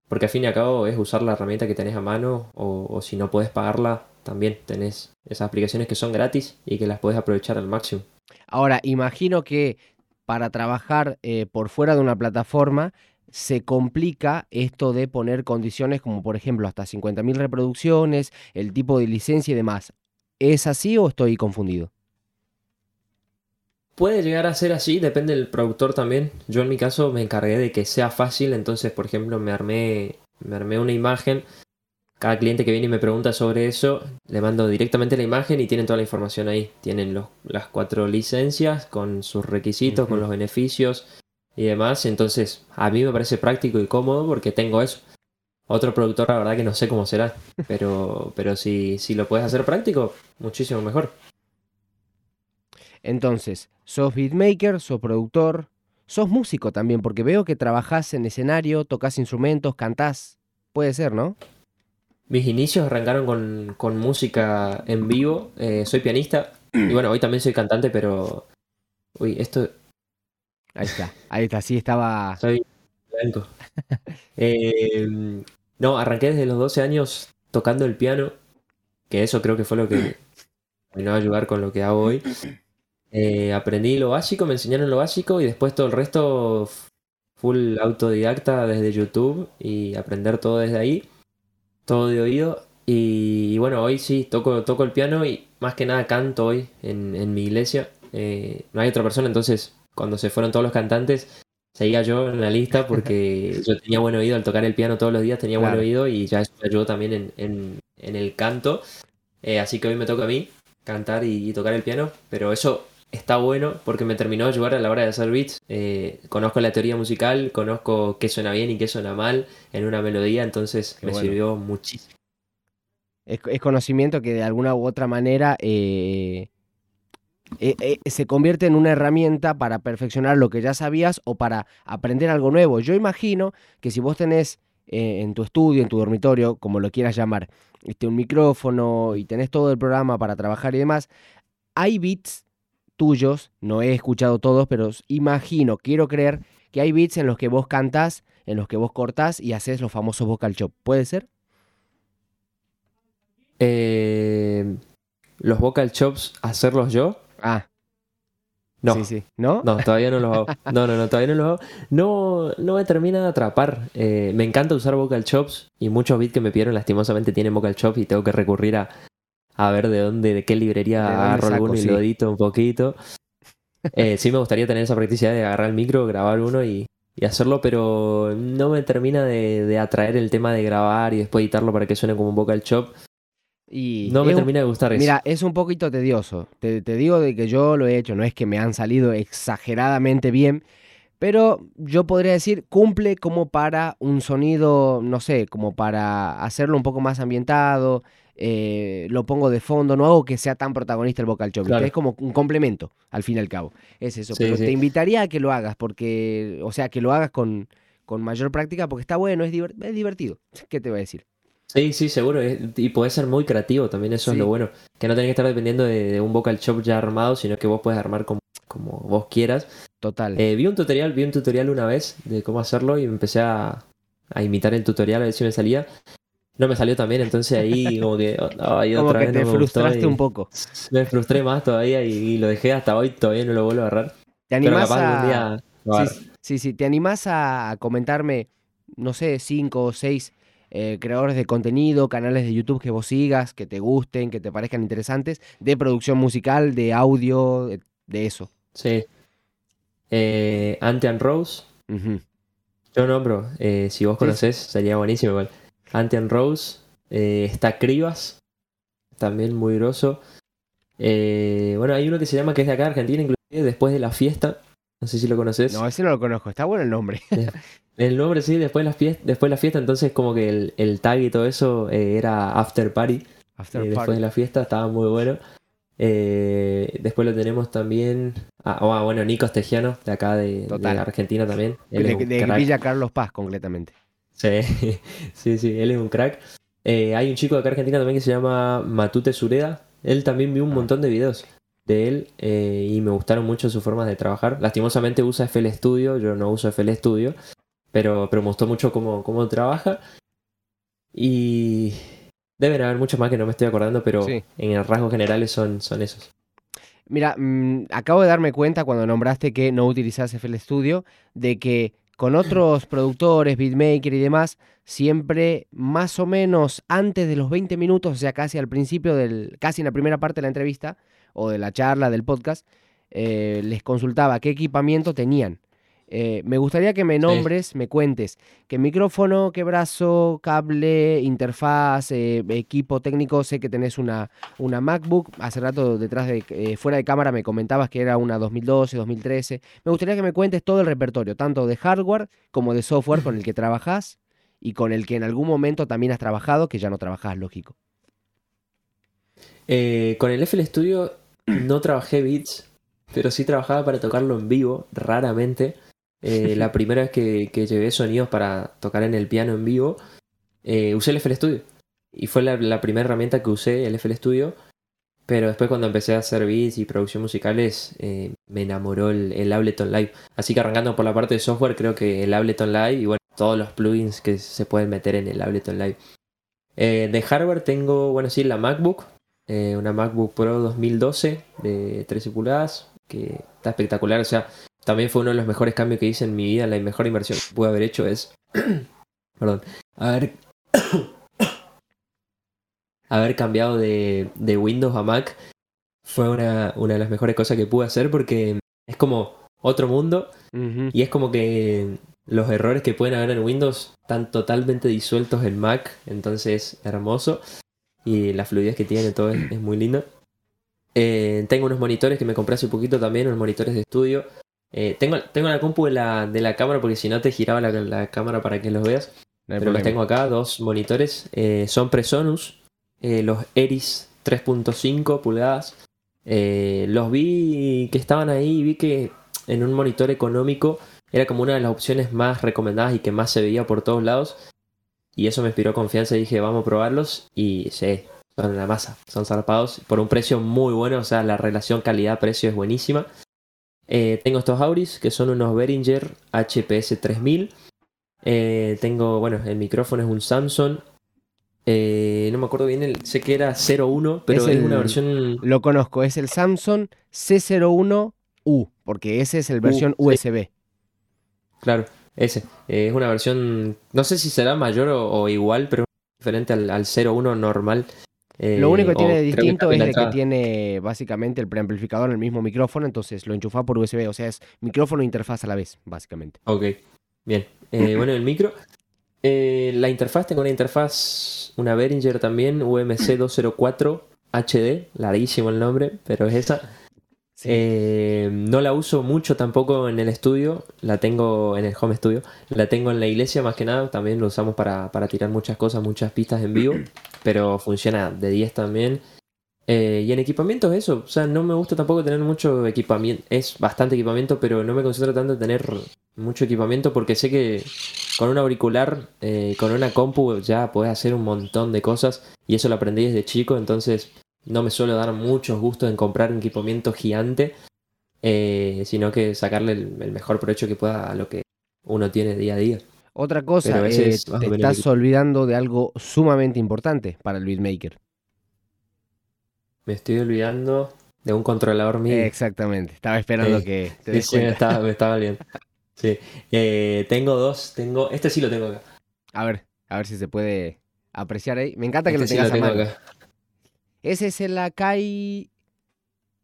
porque al fin y al cabo es usar la herramienta que tenés a mano o, o si no puedes pagarla, también tenés esas aplicaciones que son gratis y que las puedes aprovechar al máximo. Ahora, imagino que para trabajar eh, por fuera de una plataforma se complica esto de poner condiciones como por ejemplo hasta 50.000 reproducciones, el tipo de licencia y demás. ¿Es así o estoy confundido? Puede llegar a ser así, depende del productor también. Yo en mi caso me encargué de que sea fácil, entonces por ejemplo me armé, me armé una imagen. Cada cliente que viene y me pregunta sobre eso, le mando directamente la imagen y tienen toda la información ahí. Tienen los, las cuatro licencias con sus requisitos, con los beneficios y demás. Entonces a mí me parece práctico y cómodo porque tengo eso. Otro productor, la verdad que no sé cómo será, pero, pero si, si lo puedes hacer práctico, muchísimo mejor. Entonces, sos beatmaker, sos productor, sos músico también, porque veo que trabajás en escenario, tocas instrumentos, cantás. Puede ser, ¿no? Mis inicios arrancaron con, música en vivo. Eh, soy pianista. Y bueno, hoy también soy cantante, pero. Uy, esto. Ahí está, ahí está, sí estaba. Soy blanco. Em, no, arranqué desde los 12 años tocando el piano. Que eso creo que fue lo que me a ayudar con lo que hago hoy. Eh, aprendí lo básico, me enseñaron lo básico y después todo el resto full autodidacta desde YouTube y aprender todo desde ahí, todo de oído. Y, bueno, hoy sí, toco, toco el piano y más que nada canto hoy en, mi iglesia. Eh, no hay otra persona, entonces cuando se fueron todos los cantantes, seguía yo en la lista porque yo tenía buen oído al tocar el piano todos los días, tenía buen oído y ya eso me ayudó también en, el canto. Eh, así que hoy me toca a mí cantar y, tocar el piano, pero eso está bueno porque me terminó de ayudar a la hora de hacer beats. Eh, conozco la teoría musical, conozco qué suena bien y qué suena mal en una melodía, entonces me sirvió muchísimo. Es, conocimiento que de alguna u otra manera eh, eh, se convierte en una herramienta para perfeccionar lo que ya sabías o para aprender algo nuevo. Yo imagino que si vos tenés en tu estudio, en tu dormitorio, como lo quieras llamar, este, un micrófono y tenés todo el programa para trabajar y demás, hay beats tuyos, no he escuchado todos, pero imagino, quiero creer que hay beats en los que vos cantás, en los que vos cortás y haces los famosos vocal chop. ¿Puede ser? Eh, los vocal chops, hacerlos yo. Ah. No. Sí, sí. ¿No? No, todavía no los hago. No, no, no, todavía no los hago. No, no me termina de atrapar. Eh, me encanta usar vocal chops y muchos beats que me pidieron lastimosamente tienen vocal chops y tengo que recurrir a, a ver de dónde, de qué librería agarro alguno y lo edito un poquito. Eh, sí me gustaría tener esa practicidad de agarrar el micro, grabar uno y, hacerlo, pero no me termina de, atraer el tema de grabar y después editarlo para que suene como un vocal chop. Y no me termina de gustar eso. Mira, es un poquito tedioso. Te, te, digo de que yo lo he hecho, no es que me han salido exageradamente bien, pero yo podría decir cumple como para un sonido, no sé, como para hacerlo un poco más ambientado, eh, lo pongo de fondo, no hago que sea tan protagonista el vocal chop, es como un complemento, al fin y al cabo. Es eso, pero te invitaría a que lo hagas, porque, o sea, que lo hagas con, con mayor práctica, porque está bueno, es, divertido. ¿Qué te voy a decir? Sí, sí, seguro. Y puede ser muy creativo también, eso es lo bueno. Que no tenés que estar dependiendo de, un vocal chop ya armado, sino que vos puedes armar como, como vos quieras. Total. Eh, vi un tutorial, vi un tutorial una vez de cómo hacerlo y empecé a, a imitar el tutorial a ver si me salía no me salió también, entonces ahí como que como que te frustraste un poco. Me frustré más todavía y, lo dejé hasta hoy, todavía no lo vuelvo a agarrar. ¿Te animás a... sí, sí, ¿te animás a comentarme, no sé, cinco o seis eh, creadores de contenido, canales de YouTube que vos sigas, que te gusten, que te parezcan interesantes, de producción musical, de audio, de, eso? Sí. Eh, Antian Rose. Yo nombro, eh, si vos conocés, sería buenísimo igual. Antian Rose, eh, está Cribas, también muy groso. Eh, bueno, hay uno que se llama que es de acá, Argentina, inclusive después de la fiesta. No sé si lo conoces. No, ese no lo conozco, está bueno el nombre. el nombre sí, después de la fiesta, después de la fiesta entonces como que el, tag y todo eso eh, era After Party. After Después de la fiesta estaba muy bueno. después lo tenemos también. Ah, ah, bueno, Nico Estegiano, de acá de, Argentina también. de, de Villa Carlos Paz, completamente. Sí, sí, sí, él es un crack. Eh, hay un chico de acá Argentina también que se llama Matute Sureda. Él también vio un ah. montón de videos de él eh, y me gustaron mucho sus formas de trabajar. Lastimosamente usa FL Studio, yo no uso FL Studio, pero, pero me gustó mucho cómo, cómo trabaja. Y deben haber muchos más que no me estoy acordando, pero en rasgos generales son, son esos. Mira, mm, acabo de darme cuenta cuando nombraste que no utilizas FL Studio de que con otros productores, beatmaker y demás, siempre más o menos antes de los 20 minutos, o sea, casi al principio del, casi en la primera parte de la entrevista o de la charla, del podcast, eh, les consultaba qué equipamiento tenían. Eh, me gustaría que me nombres, me cuentes qué micrófono, qué brazo, cable, interfaz, eh, equipo técnico. Sé que tenés una, una MacBook. Hace rato detrás de eh, fuera de cámara me comentabas que era una 2012, 2013. Me gustaría que me cuentes todo el repertorio, tanto de hardware como de software con el que trabajás y con el que en algún momento también has trabajado, que ya no trabajás, lógico. con el FL Studio no trabajé beats, pero sí trabajaba para tocarlo en vivo, raramente. Eh, la primera vez que, llevé sonidos para tocar en el piano en vivo, eh, usé el FL Studio. Y fue la, primera herramienta que usé, el FL Studio. Pero después cuando empecé a hacer beats y producción musicales, eh, me enamoró el, Ableton Live. Así que arrancando por la parte de software, creo que el Ableton Live y bueno, todos los plugins que se pueden meter en el Ableton Live. de hardware tengo, bueno, sí, la MacBook. una MacBook Pro 2012 de 13 pulgadas, que está espectacular. O sea, también fue uno de los mejores cambios que hice en mi vida. La mejor inversión que pude haber hecho es. perdón. Haber. haber cambiado de, Windows a Mac fue una, de las mejores cosas que pude hacer porque es como otro mundo y es como que los errores que pueden haber en Windows están totalmente disueltos en Mac, entonces hermoso y la fluidez que tiene todo es, muy lindo. Eh, tengo unos monitores que me compré hace poquito también, unos monitores de estudio eh, tengo, tengo la compu de la, de la cámara porque si no te giraba la, cámara para que los veas. pero los tengo acá, dos monitores. Eh, son Presonus, eh, los Eris 3.5 pulgadas. los vi que estaban ahí y vi que en un monitor económico era como una de las opciones más recomendadas y que más se veía por todos lados. Y eso me inspiró confianza y dije, vamos a probarlos. Y sí, son la masa, son zarpados por un precio muy bueno. O sea, la relación calidad-precio es buenísima. Eh, tengo estos Auris que son unos Behringer HPS 3000. Eh, tengo, bueno, el micrófono es un Samsung. Eh, no me acuerdo bien, el, sé que era 01, pero es, una versión. Lo conozco, es el Samsung C01U, porque ese es el versión USB. Claro, ese. es una versión, no sé si será mayor o, igual, pero diferente al, al 01 normal. Lo único que tiene de distinto es de que tiene básicamente el preamplificador en el mismo micrófono, entonces lo enchufa por USB, o sea, es micrófono e interfaz a la vez, básicamente. Ok, bien. Eh, bueno, el micro. Eh, la interfaz, tengo una interfaz, una Behringer también, UMC 204 HD, larguísimo el nombre, pero es esa. Eh, no la uso mucho tampoco en el estudio, la tengo en el home studio, la tengo en la iglesia más que nada, también lo usamos para, tirar muchas cosas, muchas pistas en vivo, pero funciona de 10 también. Eh, y en equipamiento es eso, o sea, no me gusta tampoco tener mucho equipamiento, es bastante equipamiento, pero no me concentro tanto en tener mucho equipamiento porque sé que con un auricular, eh, con una compu ya puedes hacer un montón de cosas y eso lo aprendí desde chico, entonces no me suelo dar muchos gustos en comprar un equipamiento gigante, eh, sino que sacarle el, mejor provecho que pueda a lo que uno tiene día a día. Otra cosa, eh, te estás olvidando de algo sumamente importante para el beatmaker. Me estoy olvidando de un controlador mío. Exactamente, estaba esperando que te sí, me estaba, bien. Sí, eh, tengo dos, tengo, este sí lo tengo acá. A ver, a ver si se puede apreciar ahí. Me encanta que lo este tengas a Acá. Ese es el Akai.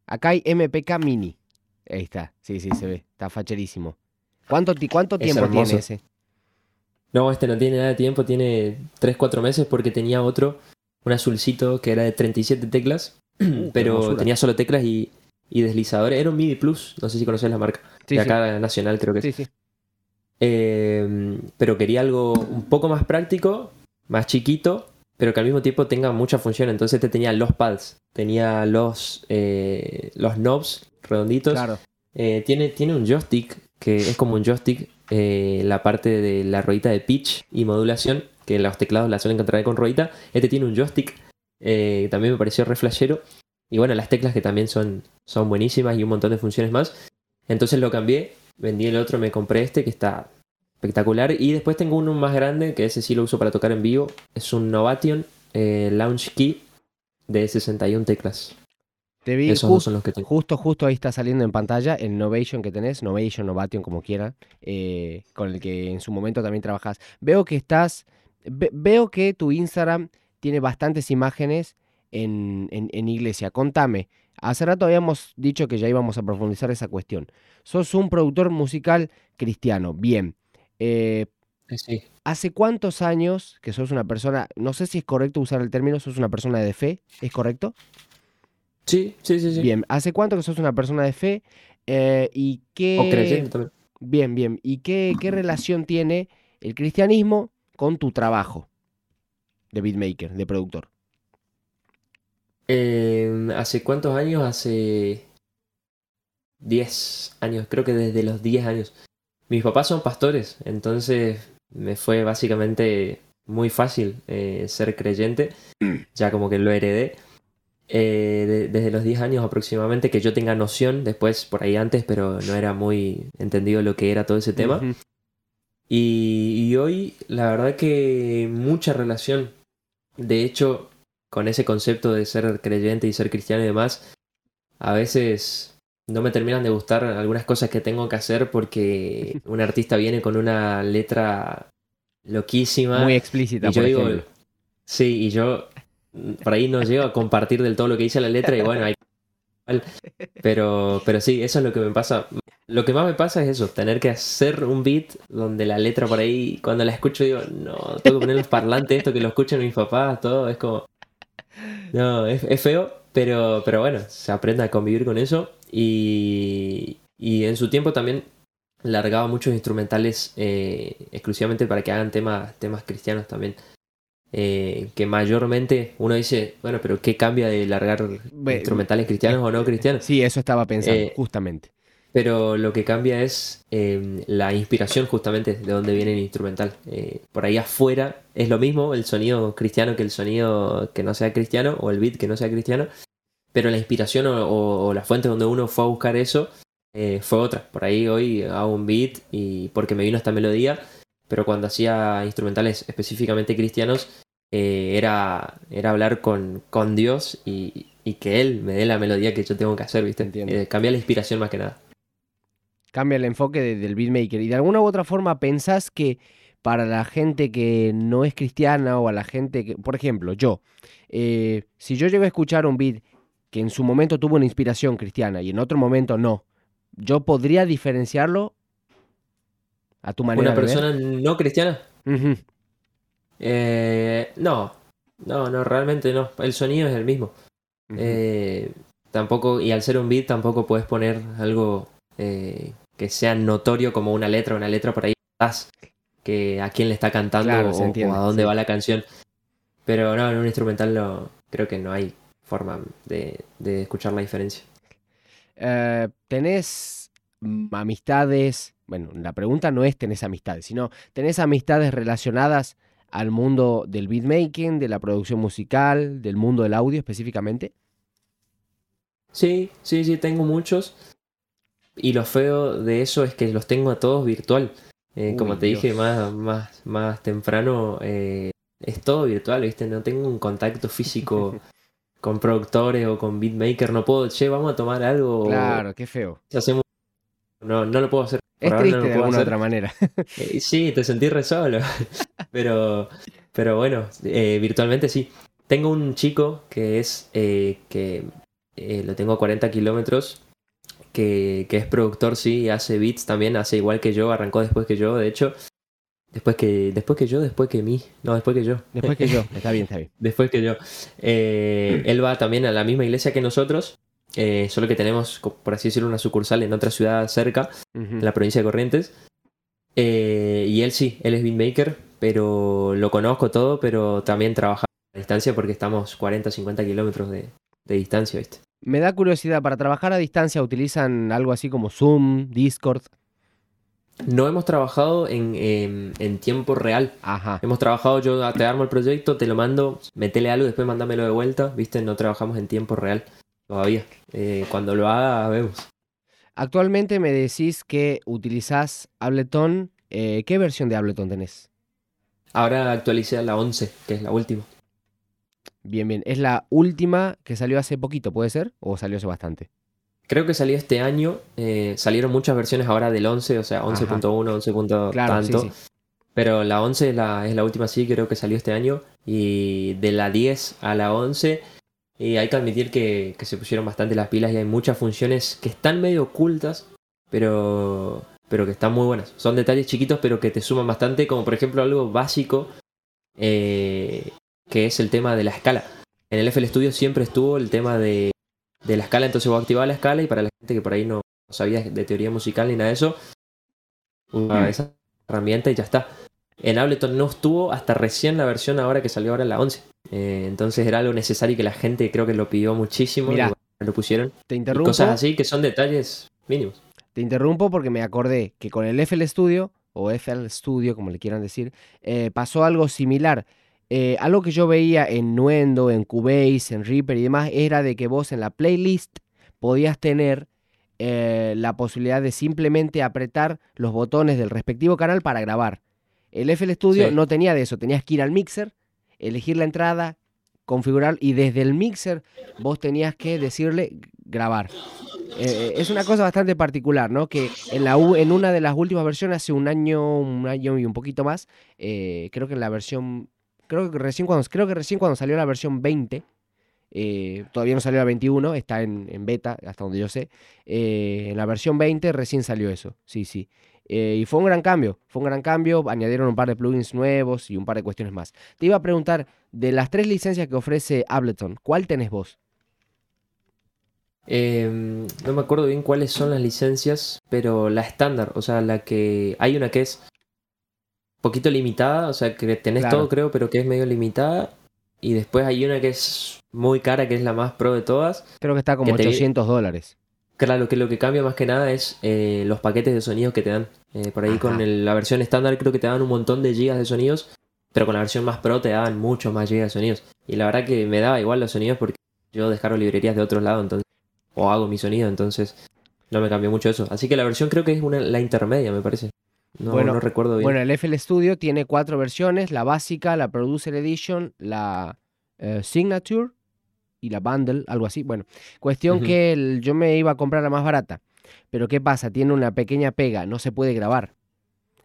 Akai MPK Mini. Ahí está. Sí, sí, se ve. Está facherísimo. ¿Cuánto, cuánto tiempo tiene ese? No, este no tiene nada de tiempo. Tiene 3-4 meses porque tenía otro. Un azulcito que era de 37 teclas. Uh, pero tenía solo teclas y, y deslizadores. Era un MIDI Plus. No sé si conoces la marca. de acá nacional creo que sí. Sí, eh, pero quería algo un poco más práctico, más chiquito pero que al mismo tiempo tenga mucha función. Entonces te tenía los pads, tenía los, eh, los knobs redonditos. Claro. Eh, tiene, tiene un joystick que es como un joystick, eh, la parte de la ruedita de pitch y modulación, que los teclados la suelen encontrar con ruedita. Este tiene un joystick, también me pareció re flashero. Y bueno, las teclas que también son, son buenísimas y un montón de funciones más. Entonces lo cambié, vendí el otro, me compré este que está espectacular. Y después tengo uno más grande, que ese sí lo uso para tocar en vivo. Es un Novation eh, Launch Key de 61 teclas. Te vi Esos son los que justo, justo ahí está saliendo en pantalla el Novation que tenés, Novation, Novation, como quieran, eh, con el que en su momento también trabajas. Veo que estás, veo que tu Instagram tiene bastantes imágenes en, en, iglesia. Contame, hace rato habíamos dicho que ya íbamos a profundizar esa cuestión. Sos un productor musical cristiano, bien. Eh, Sí. ¿Hace cuántos años que sos una persona, no sé si es correcto usar el término, sos una persona de fe, ¿es correcto? Sí, sí, sí, sí. Bien, ¿hace cuánto que sos una persona de fe? Eh, ¿Y O qué... creyente también. Bien, bien. ¿Y qué, qué relación tiene el cristianismo con tu trabajo de beatmaker, de productor? Eh, ¿hace cuántos años? Hace 10 años, creo que desde los 10 años. Mis papás son pastores, entonces me fue básicamente muy fácil eh, ser creyente, ya como que lo heredé. Eh, de- desde los 10 años aproximadamente, que yo tenga noción, después por ahí antes, pero no era muy entendido lo que era todo ese tema. Y, y hoy, la verdad que mucha relación. De hecho, con ese concepto de ser creyente y ser cristiano y demás, a veces no me terminan de gustar algunas cosas que tengo que hacer porque un artista viene con una letra loquísima. Muy explícita, y yo por digo, ejemplo. sí, y yo mm, por ahí no llego a compartir del todo lo que dice la letra y bueno, hay... Pero, pero sí, eso es lo que me pasa. Lo que más me pasa es eso, tener que hacer un beat donde la letra por ahí, cuando la escucho digo, no, tengo que poner los parlantes, esto que lo escuchan mis papás, todo, es como... No, es, es feo, pero, pero bueno, se aprende a convivir con eso. Y, y en su tiempo también largaba muchos instrumentales eh, exclusivamente para que hagan temas, temas cristianos también. Eh, que mayormente uno dice, bueno, pero ¿qué cambia de largar instrumentales cristianos o no cristianos? Sí, eso estaba pensando, Eh, justamente. Pero lo que cambia es eh, la inspiración justamente de dónde viene el instrumental. Eh, por ahí afuera es lo mismo el sonido cristiano que el sonido que no sea cristiano o el beat que no sea cristiano. Pero la inspiración o, o- o la fuente donde uno fue a buscar eso eh, fue otra. Por ahí hoy hago un beat y porque me vino esta melodía. Pero cuando hacía instrumentales específicamente cristianos eh, era, era hablar con, con Dios y, y que Él me dé la melodía que yo tengo que hacer, ¿viste? Eh, cambia la inspiración más que nada. Cambia el enfoque de- del beatmaker. Y de alguna u otra forma pensás que para la gente que no es cristiana o a la gente que, por ejemplo, yo, eh, si yo llego a escuchar un beat que en su momento tuvo una inspiración cristiana y en otro momento no, yo podría diferenciarlo a tu manera ¿Una de ver? persona no cristiana? Eh, no, no, no, realmente no. El sonido es el mismo. Eh, tampoco, y al ser un beat tampoco puedes poner algo eh, que sea notorio como una letra, una letra por ahí que a quién le está cantando Claro, o, se entiende, o a dónde sí. va la canción. Pero no, en un instrumental no, creo que no hay forma de, de escuchar la diferencia. Eh, ¿Tenés amistades? Bueno, la pregunta no es tenés amistades, sino tenés amistades relacionadas al mundo del beatmaking, de la producción musical, del mundo del audio específicamente. Sí, sí, sí, tengo muchos. Y lo feo de eso es que los tengo a todos virtual. Eh, como te dije más, más, más temprano, eh, es todo virtual, ¿viste? No tengo un contacto físico con productores o con beatmaker. No puedo, che, vamos a tomar algo. Claro, qué feo. hacemos... No, no lo puedo hacer. Es triste no lo de puedo alguna hacer. otra manera. Eh, sí, te sentí re solo. pero, pero bueno, eh, virtualmente sí. Tengo un chico que es eh, que eh, lo tengo a 40 kilómetros, que, que es productor, sí, hace beats también, hace igual que yo, arrancó después que yo, de hecho. Después que, después que yo, después que mí. No, después que yo. Después que yo. Está bien, está bien. Después que yo. Eh, él va también a la misma iglesia que nosotros, eh, solo que tenemos, por así decirlo, una sucursal en otra ciudad cerca en la provincia de Corrientes. Eh, y él sí, él es beatmaker, pero lo conozco todo, pero también trabaja a distancia porque estamos 40, 50 kilómetros de, de distancia, ¿viste? Me da curiosidad, para trabajar a distancia utilizan algo así como Zoom, Discord. No hemos trabajado en, en- en tiempo real. Ajá. Hemos trabajado, yo te armo el proyecto, te lo mando, metele algo, después mándamelo de vuelta, ¿viste? No trabajamos en tiempo real todavía. Eh, cuando lo haga, vemos. Actualmente me decís que utilizás Ableton. Eh, ¿Qué versión de Ableton tenés? Ahora actualicé a la 11, que es la última. Bien, bien. Es la última que salió hace poquito, ¿puede ser? ¿O salió hace bastante? Creo que salió este año. eh, salieron muchas versiones ahora del 11, o sea, 11.1, 11. punto Claro, sí, tanto. sí. Pero la 11 es la, es la última, sí, creo que salió este año. Y de la 10 a la 11 Y hay que admitir que, que se pusieron bastante las pilas y hay muchas funciones que están medio ocultas, pero, pero que están muy buenas. Son detalles chiquitos, pero que te suman bastante, como por ejemplo algo básico, eh, que es el tema de la escala. En el FL Studio siempre estuvo el tema de, de la escala, entonces vos activabas la escala y para la gente que por ahí no sabía de teoría musical ni nada de eso, usaba esa herramienta y ya está. En Ableton no estuvo hasta recién la versión ahora que salió ahora la 11. Eh, entonces era algo necesario que la gente creo que lo pidió muchísimo Mirá, y lo pusieron. Te Y interrumpo. cosas así que son detalles mínimos. Te interrumpo porque me acordé que con el FL Studio, o FL Studio, como le quieran decir, eh, pasó algo similar. Eh, algo que yo veía en Nuendo, en Cubase, en Reaper y demás, era de que vos en la playlist podías tener eh, la posibilidad de simplemente apretar los botones del respectivo canal para grabar. El FL Studio Sí. no tenía de eso, tenías que ir al mixer, elegir la entrada, configurar y desde el mixer vos tenías que decirle grabar. Eh, es una cosa bastante particular, ¿no? Que en, la u- en una de las últimas versiones, hace un año, un año y un poquito más, eh, creo que en la versión, creo que recién cuando, creo que recién cuando salió la versión 20, eh, todavía no salió la 21, está en, en beta, hasta donde yo sé, eh, en la versión 20 recién salió eso, sí, sí. Eh, y fue un gran cambio, fue un gran cambio, añadieron un par de plugins nuevos y un par de cuestiones más. Te iba a preguntar, de las tres licencias que ofrece Ableton, ¿cuál tenés vos? Eh, no me acuerdo bien cuáles son las licencias, pero la estándar, o sea, la que hay una que es poquito limitada, o sea, que tenés Claro. todo creo, pero que es medio limitada. Y después hay una que es muy cara, que es la más pro de todas. Creo que está como Que te- 800 dólares. Claro, que lo que cambia más que nada es eh, los paquetes de sonidos que te dan. Eh, por ahí con el- la versión estándar creo que te dan un montón de gigas de sonidos, pero con la versión más pro te daban muchos más gigas de sonidos. Y la verdad que me daba igual los sonidos porque yo descargo librerías de otros lados, entonces, o hago mi sonido, entonces no me cambió mucho eso. Así que la versión creo que es una, la intermedia, me parece. No, Bueno, no recuerdo bien. Bueno, el FL Studio tiene cuatro versiones, la básica, la Producer Edition, la eh, Signature y la Bundle, algo así. Bueno, cuestión que el- yo me iba a comprar la más barata. Pero ¿qué pasa? Tiene una pequeña pega, no se puede grabar.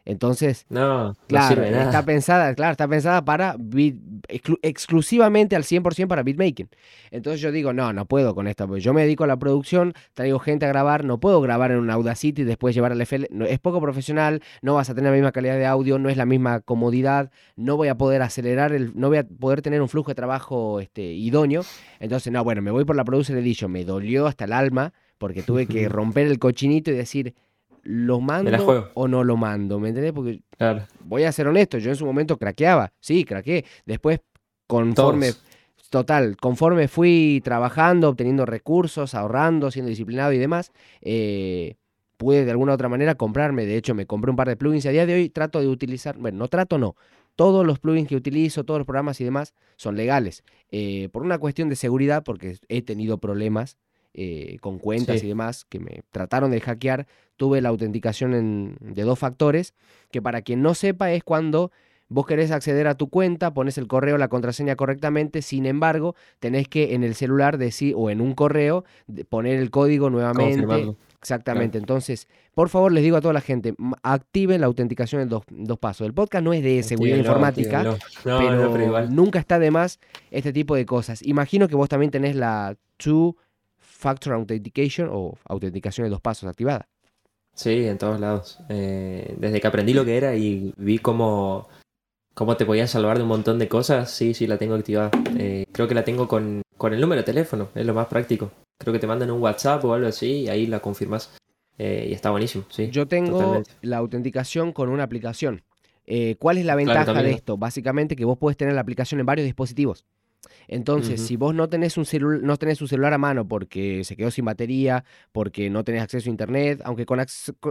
Entonces, no, claro, está pensada, claro, está pensada para beat- exclu- exclusivamente al 100% para beatmaking. Entonces yo digo, no, no puedo con esto, porque yo me dedico a la producción, traigo gente a grabar, no puedo grabar en un Audacity y después llevar al FL, no, es poco profesional, no vas a tener la misma calidad de audio, no es la misma comodidad, no voy a poder acelerar, el, no voy a poder tener un flujo de trabajo este, idóneo. Entonces, no, bueno, me voy por la Producer Edition, me dolió hasta el alma porque tuve que romper el cochinito y decir, ¿lo mando o no lo mando? ¿Me entendés? Porque Claro. voy a ser honesto, yo en su momento craqueaba, sí, craqueé. Después, conforme, Todos. total, conforme fui trabajando, obteniendo recursos, ahorrando, siendo disciplinado y demás, eh, pude de alguna u otra manera comprarme. De hecho, me compré un par de plugins y a día de hoy trato de utilizar, bueno, no trato, no. Todos los plugins que utilizo, todos los programas y demás son legales. Eh, por una cuestión de seguridad, porque he tenido problemas eh, con cuentas Sí. y demás que me trataron de hackear, tuve la autenticación en- de dos factores, que para quien no sepa es cuando vos querés acceder a tu cuenta, pones el correo, la contraseña correctamente, sin embargo, tenés que en el celular decir, o en un correo, poner el código nuevamente. Exactamente. Entonces, por favor, les digo a toda la gente, activen la autenticación en dos, dos pasos. El podcast no es de seguridad informática. No, pero no, pero igual. nunca está de más este tipo de cosas. Imagino que vos también tenés la Two Factor Authentication o autenticación de dos pasos activada. Sí, en todos lados. Eh, desde que aprendí lo que era y vi cómo, cómo te podías salvar de un montón de cosas, sí, sí, la tengo activada. Eh, creo que la tengo con, con el número de teléfono, es lo más práctico. Creo que te mandan un WhatsApp o algo así y ahí la confirmas. Eh, y está buenísimo, sí. Yo tengo totalmente. la autenticación con una aplicación. ¿Cuál es la ventaja de esto? Básicamente que vos podés tener la aplicación en varios dispositivos. Entonces, si vos no tenés, un no tenés un celular a mano porque se quedó sin batería, porque no tenés acceso a internet, aunque, con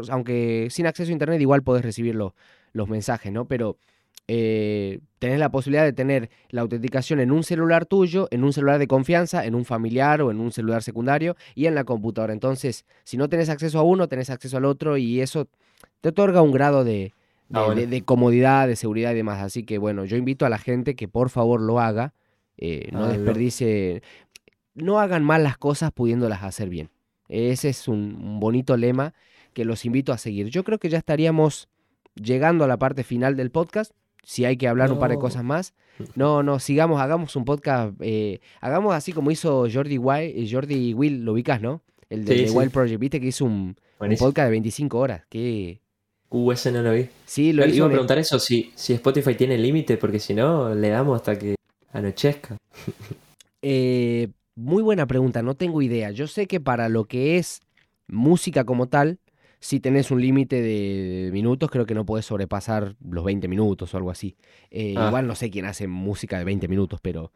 aunque sin acceso a internet igual podés recibir lo- los mensajes, ¿no? Pero eh, tenés la posibilidad de tener la autenticación en un celular tuyo, en un celular de confianza, en un familiar o en un celular secundario y en la computadora. Entonces, si no tenés acceso a uno, tenés acceso al otro y eso te otorga un grado de, de- Ah, bueno. de- de comodidad, de seguridad y demás. Así que bueno, yo invito a la gente que por favor lo haga, eh, no Háganlo. desperdicie, no hagan mal las cosas pudiéndolas hacer bien. Ese es un, un bonito lema que los invito a seguir. Yo creo que ya estaríamos llegando a la parte final del podcast. si hay que hablar un par de cosas más. No, no, sigamos, hagamos un podcast. eh, hagamos así como hizo Jordi, Wild, eh, Jordi Will, lo ubicas, ¿no? El de, Sí, de sí. Wild Project, viste que hizo un, podcast de 25 horas. Que Uh, ese no lo vi. sí, lo Iba hizo. a en- preguntar eso, si, si Spotify tiene límite, porque si no, le damos hasta que anochezca. Eh, muy buena pregunta, no tengo idea. Yo sé que para lo que es música como tal, si tenés un límite de minutos, creo que no podés sobrepasar los 20 minutos o algo así. Eh, Ah. Igual no sé quién hace música de 20 minutos, pero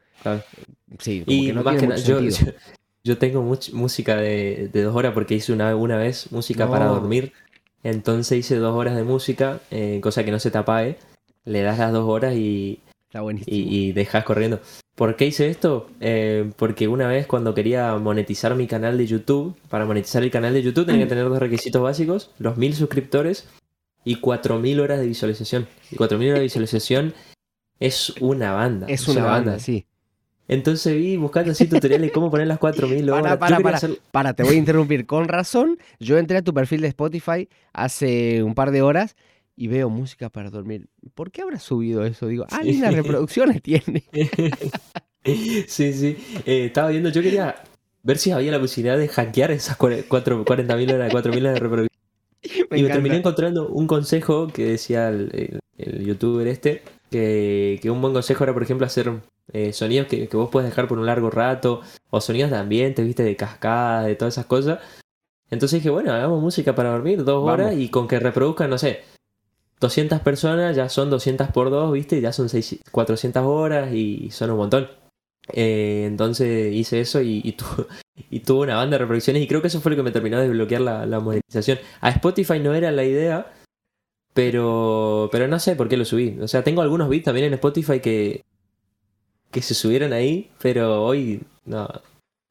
sí, como Y que no más tiene que mucho yo, sentido. yo, yo tengo much- música de, de dos horas porque hice una, una vez música para dormir. Entonces hice dos horas de música, eh, cosa que no se te apague. Le das las dos horas y, Está buenísimo. y, y dejas corriendo. ¿Por qué hice esto? Eh, porque una vez cuando quería monetizar mi canal de YouTube, para monetizar el canal de YouTube tenía que tener dos requisitos básicos, los mil suscriptores y 4.000 horas de visualización. Y 4.000 horas de visualización es una banda. es una banda, sí. Entonces vi buscando así tutoriales cómo poner las 4.000 horas. Para, para, para. hacer- Para, te voy a interrumpir. Con razón, yo entré a tu perfil de Spotify hace un par de horas y veo música para dormir. ¿Por qué habrás subido eso? Digo, ah, Sí. lindas reproducciones tiene. sí, sí. Eh, estaba viendo, yo quería ver si había la posibilidad de hackear esas cuare- cuatro- 40.000 horas, 4.000 horas de reproducción. Me y me encanta. terminé encontrando un consejo que decía el, el- el youtuber este, que, que un buen consejo era, por ejemplo, hacer eh, sonidos que, que vos puedes dejar por un largo rato, o sonidos de ambiente, viste, de cascada, de todas esas cosas. Entonces dije, bueno, hagamos música para dormir, dos Vamos. horas, y con que reproduzcan, no sé, 200 personas, ya son 200 por dos, viste, ya son 600 400 horas y son un montón. Eh, entonces hice eso y, y tuvo una banda de reproducciones y creo que eso fue lo que me terminó de desbloquear la, la monetización. A Spotify no era la idea, pero, pero no sé por qué lo subí. O sea, tengo algunos beats también en Spotify que, que se subieron ahí, pero hoy no.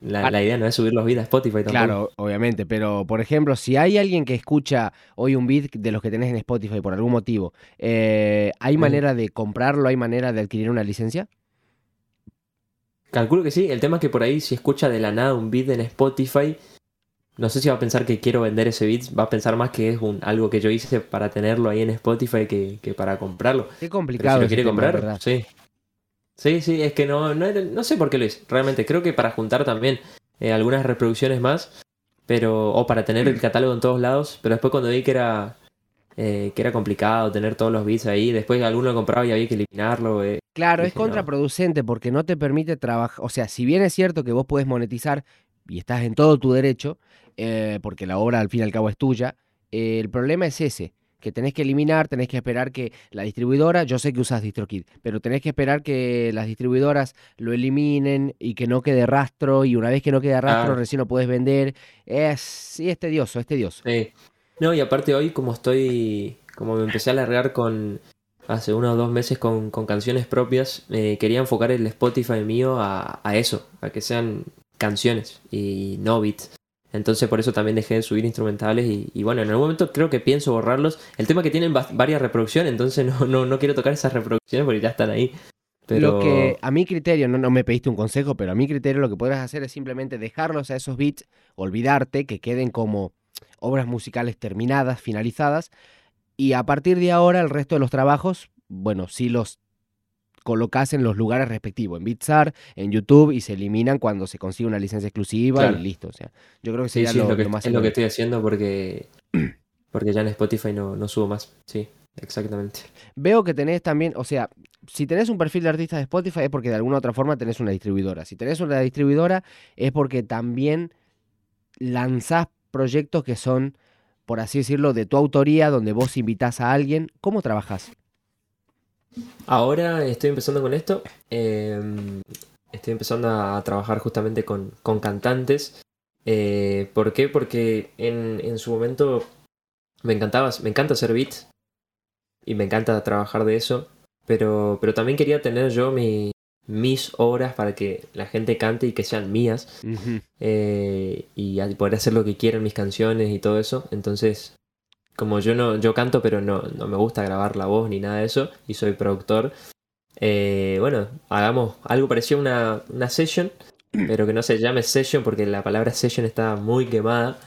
La, la idea no es subir los beats a Spotify tampoco. Claro, obviamente, pero por ejemplo, si hay alguien que escucha hoy un beat de los que tenés en Spotify por algún motivo, eh, ¿hay Mm. manera de comprarlo? ¿Hay manera de adquirir una licencia? Calculo que sí. El tema es que por ahí, si escucha de la nada un beat en Spotify, no sé si va a pensar que quiero vender ese beat. Va a pensar más que es un, algo que yo hice para tenerlo ahí en Spotify que, que para comprarlo. Qué Pero complicado. si lo quiere tema, comprar, sí. Sí, sí, es que no, no, no sé por qué lo hice. Realmente, creo que para juntar también eh, algunas reproducciones más. Pero. O para tener el catálogo en todos lados. Pero después cuando vi que era. eh, que era complicado tener todos los beats ahí. Después alguno lo compraba y había que eliminarlo. eh. Claro, es no. contraproducente porque no te permite trabajar. O sea, si bien es cierto que vos podés monetizar y estás en todo tu derecho, eh, porque la obra al fin y al cabo es tuya, eh, el problema es ese. Que tenés que eliminar, tenés que esperar que la distribuidora, yo sé que usas DistroKid, pero tenés que esperar que las distribuidoras lo eliminen y que no quede rastro, y una vez que no quede rastro, recién lo puedes vender. Es, sí, es tedioso, es tedioso. Sí. No, y aparte hoy como estoy, como me empecé a alargar con, hace unos dos meses con, con canciones propias, eh, quería enfocar el Spotify mío a, a eso, a que sean canciones y no beats. Entonces por eso también dejé de subir instrumentales y, bueno, en algún momento creo que pienso borrarlos. El tema es que tienen va- varias reproducciones, entonces no, no, no quiero tocar esas reproducciones porque ya están ahí. Lo que a mi criterio, no, no me pediste un consejo, pero a mi criterio lo que podrás hacer es simplemente dejarlos a esos beats, olvidarte, que queden como obras musicales terminadas, finalizadas, y a partir de ahora el resto de los trabajos, bueno, sí los colocas en los lugares respectivos, en Bitsar, en YouTube, y se eliminan cuando se consigue una licencia exclusiva Claro. y listo. O sea, yo creo que sería sí, lo, es lo que, lo más es lo que estoy haciendo porque, porque ya en Spotify no, no subo más. Sí, exactamente. Veo que tenés también, o sea, si tenés un perfil de artista de Spotify es porque de alguna otra forma tenés una distribuidora. Si tenés una distribuidora es porque también lanzás proyectos que son, por así decirlo, de tu autoría, donde vos invitás a alguien. ¿Cómo trabajás? Ahora estoy empezando con esto. eh, estoy empezando a trabajar justamente con, con cantantes. Eh, ¿por qué? Porque en, en su momento me encantaba, me encanta hacer beats y me encanta trabajar de eso. Pero, pero también quería tener yo mi- mis obras para que la gente cante y que sean mías. Eh, y poder hacer lo que quieran mis canciones y todo eso. Entonces, como yo no, yo canto, pero no, no me gusta grabar la voz ni nada de eso, y soy productor. eh, bueno, hagamos algo parecido a una, una session, pero que no se llame session porque la palabra session está muy quemada.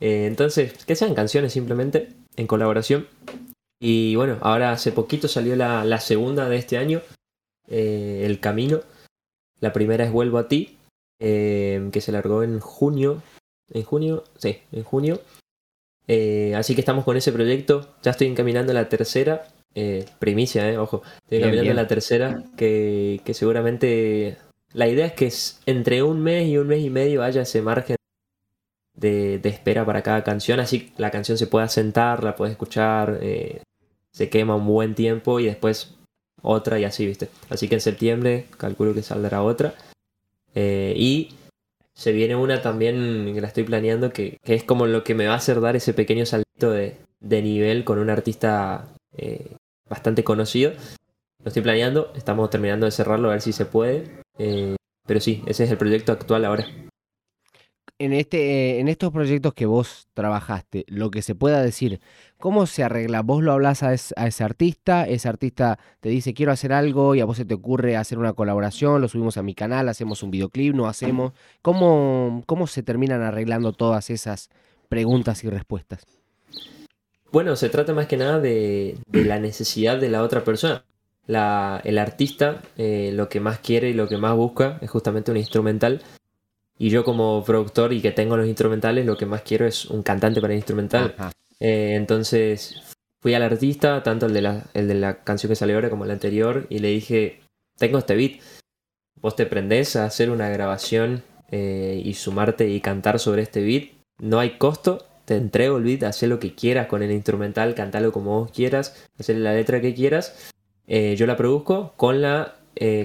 Eh, entonces, que sean canciones simplemente en colaboración. Y bueno, ahora hace poquito salió la, segunda de este año, eh, El Camino. La primera es Vuelvo a ti, que se largó en junio. ¿En junio? Sí, en junio. Eh, así que estamos con ese proyecto. Ya estoy encaminando la tercera. primicia, eh, ojo. Estoy encaminando la tercera, que, que seguramente la idea es que entre un mes y un mes y medio haya ese margen de, espera para cada canción, así la canción se pueda sentar, la puedes escuchar, eh, se quema un buen tiempo y después otra y así, ¿viste? Así que en septiembre calculo que saldrá otra. Eh, y se viene una también que la estoy planeando que, es como lo que me va a hacer dar ese pequeño salto de, nivel con un artista eh, bastante conocido. Lo estoy planeando, estamos terminando de cerrarlo a ver si se puede. pero sí, ese es el proyecto actual ahora en, este, en estos proyectos que vos trabajaste, lo que se pueda decir, ¿cómo se arregla? Vos lo hablas a, ese artista, ese artista te dice quiero hacer algo y a vos se te ocurre hacer una colaboración, lo subimos a mi canal, hacemos un videoclip, no hacemos. ¿Cómo, cómo se terminan arreglando todas esas preguntas y respuestas? Bueno, se trata más que nada de, la necesidad de la otra persona. La, el artista eh, lo que más quiere y lo que más busca es justamente un instrumental y yo como productor y que tengo los instrumentales, lo que más quiero es un cantante para el instrumental. Eh, entonces fui al artista, tanto el de, la, el de la canción que salió ahora como el anterior, y le dije, tengo este beat, vos te prendés a hacer una grabación eh, y sumarte y cantar sobre este beat, no hay costo, te entrego el beat, haz lo que quieras con el instrumental, cantalo como vos quieras, hacerle la letra que quieras, eh, yo la produzco con, la,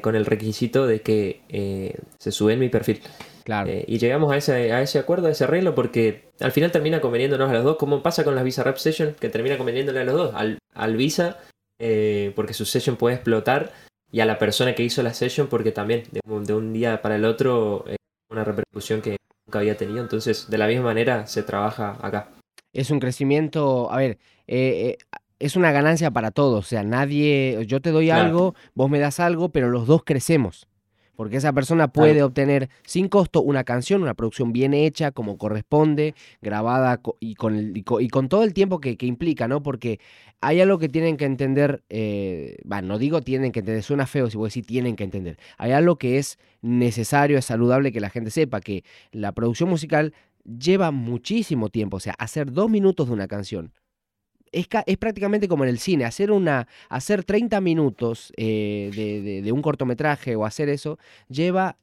con el requisito de que se sube en mi perfil. Eh, y llegamos a ese, a ese acuerdo, a ese arreglo, porque al final termina conveniéndonos a los dos, como pasa con las Visa Rap Session, que termina conveniéndole a los dos, al, al Visa, eh, porque su session puede explotar, y a la persona que hizo la session, porque también de, un día para el otro, eh, una repercusión que nunca había tenido. Entonces, de la misma manera se trabaja acá. Es un crecimiento, a ver, es una ganancia para todos, o sea, nadie, yo te doy algo, vos me das algo, pero los dos crecemos. Porque esa persona puede obtener sin costo una canción, una producción bien hecha, como corresponde, grabada y con, y con, todo el tiempo que, implica, ¿no? Porque hay algo que tienen que entender, eh, no digo tienen que entender, suena feo si voy a decir tienen que entender. Hay algo que es necesario, es saludable que la gente sepa, que la producción musical lleva muchísimo tiempo, o sea, hacer dos minutos de una canción es, prácticamente como en el cine, hacer, una, hacer 30 minutos eh, de, un cortometraje o hacer eso lleva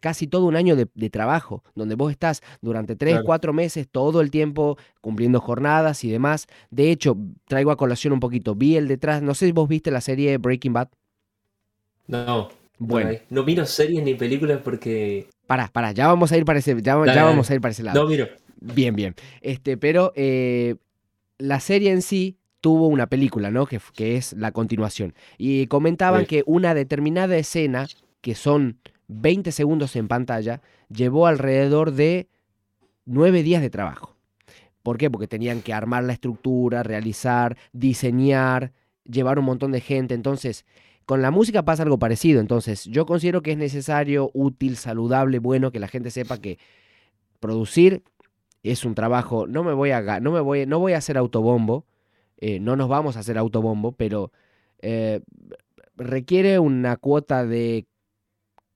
casi todo un año de, trabajo, donde vos estás durante 3, 4 meses todo el tiempo cumpliendo jornadas y demás. De hecho, traigo a colación un poquito, vi el detrás, no sé si vos viste la serie Breaking Bad. No. Bueno. No miro series ni películas porque... Pará, pará, ya vamos a ir para ese, ya, vamos a ir para ese lado. No miro. Bien, bien. Este, pero eh, la serie en sí tuvo una película, ¿no? Que, que es la continuación. Y comentaban que una determinada escena, que son 20 segundos en pantalla, llevó alrededor de 9 días de trabajo. ¿Por qué? Porque tenían que armar la estructura, realizar, diseñar, llevar un montón de gente. Entonces, con la música pasa algo parecido. Entonces, yo considero que es necesario, útil, saludable, bueno que la gente sepa que producir es un trabajo, no me voy a, no me voy, no voy a hacer autobombo, eh, no nos vamos a hacer autobombo, pero eh, requiere una cuota de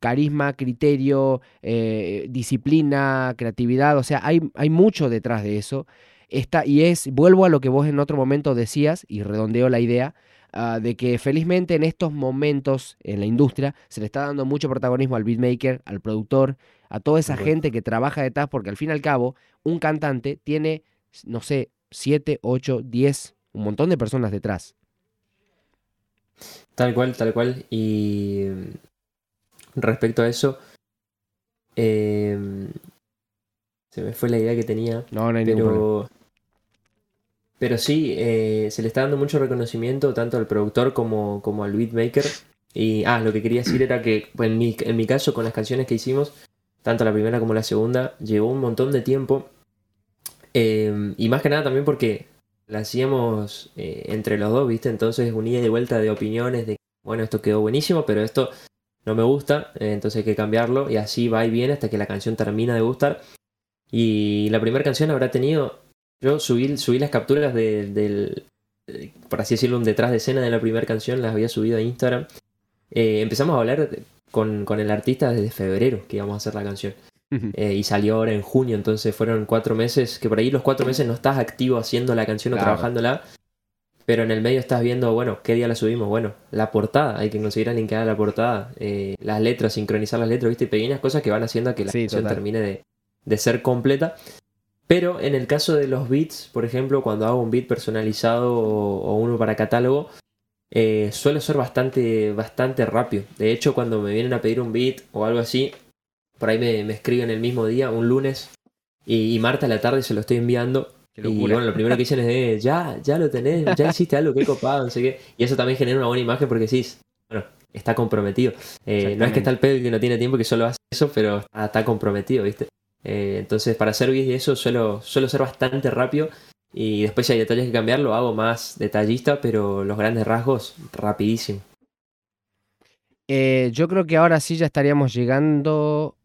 carisma, criterio, eh, disciplina, creatividad, o sea, hay, hay mucho detrás de eso. Está, y es, vuelvo a lo que vos en otro momento decías, y redondeo la idea, ah, de que felizmente en estos momentos en la industria se le está dando mucho protagonismo al beatmaker, al productor, a toda esa gente que trabaja detrás, porque al fin y al cabo, un cantante tiene, no sé, 7, 8, 10, un montón de personas detrás. Tal cual, tal cual. Y mm, respecto a eso, em, se me fue la idea que tenía. No, no hay pero, pero sí, eh, se le está dando mucho reconocimiento tanto al productor como, como al beatmaker. Y, ah, lo que quería decir era que en, mi, en mi caso, con las canciones que hicimos, tanto la primera como la segunda, llevó un montón de tiempo. Em, y más que nada también porque la hacíamos eh, entre los dos, ¿viste? Entonces unía de vuelta de opiniones de, bueno, esto quedó buenísimo, pero esto no me gusta, eh, entonces hay que cambiarlo. Y así va y viene hasta que la canción termina de gustar. Y la primera canción habrá tenido, yo subí, subí las capturas del, eh, por así decirlo, un detrás de escena de la primera canción, las había subido a Instagram. Empezamos a hablar con, con, el artista desde febrero que íbamos a hacer la canción. y salió ahora en junio, entonces fueron cuatro meses, que por ahí los cuatro meses no estás activo haciendo la canción o trabajándola, pero en el medio estás viendo, bueno, ¿qué día la subimos? Bueno, la portada, hay que conseguir haga la portada, eh, las letras, sincronizar las letras, viste, pequeñas cosas que van haciendo a que la canción termine de, de, ser completa. Pero en el caso de los beats, por ejemplo, cuando hago un beat personalizado o, uno para catálogo, eh, suele ser bastante, bastante rápido. De hecho, cuando me vienen a pedir un beat o algo así, por ahí me, me escriben el mismo día, un lunes, y, y martes a la tarde se lo estoy enviando y bueno, lo primero que dicen es, eh, ya, ya lo tenés, ya hiciste algo, qué copado, no sé qué. Y eso también genera una buena imagen porque decís, bueno, está comprometido. Eh, no es que está el pedo y que no tiene tiempo que solo hace eso, pero está, comprometido, ¿viste? Eh, entonces, para hacer vídeos de eso suelo, suelo ser bastante rápido. Y después si hay detalles que cambiar, lo hago más detallista, pero los grandes rasgos, rapidísimo. yo creo que ahora sí ya estaríamos llegando,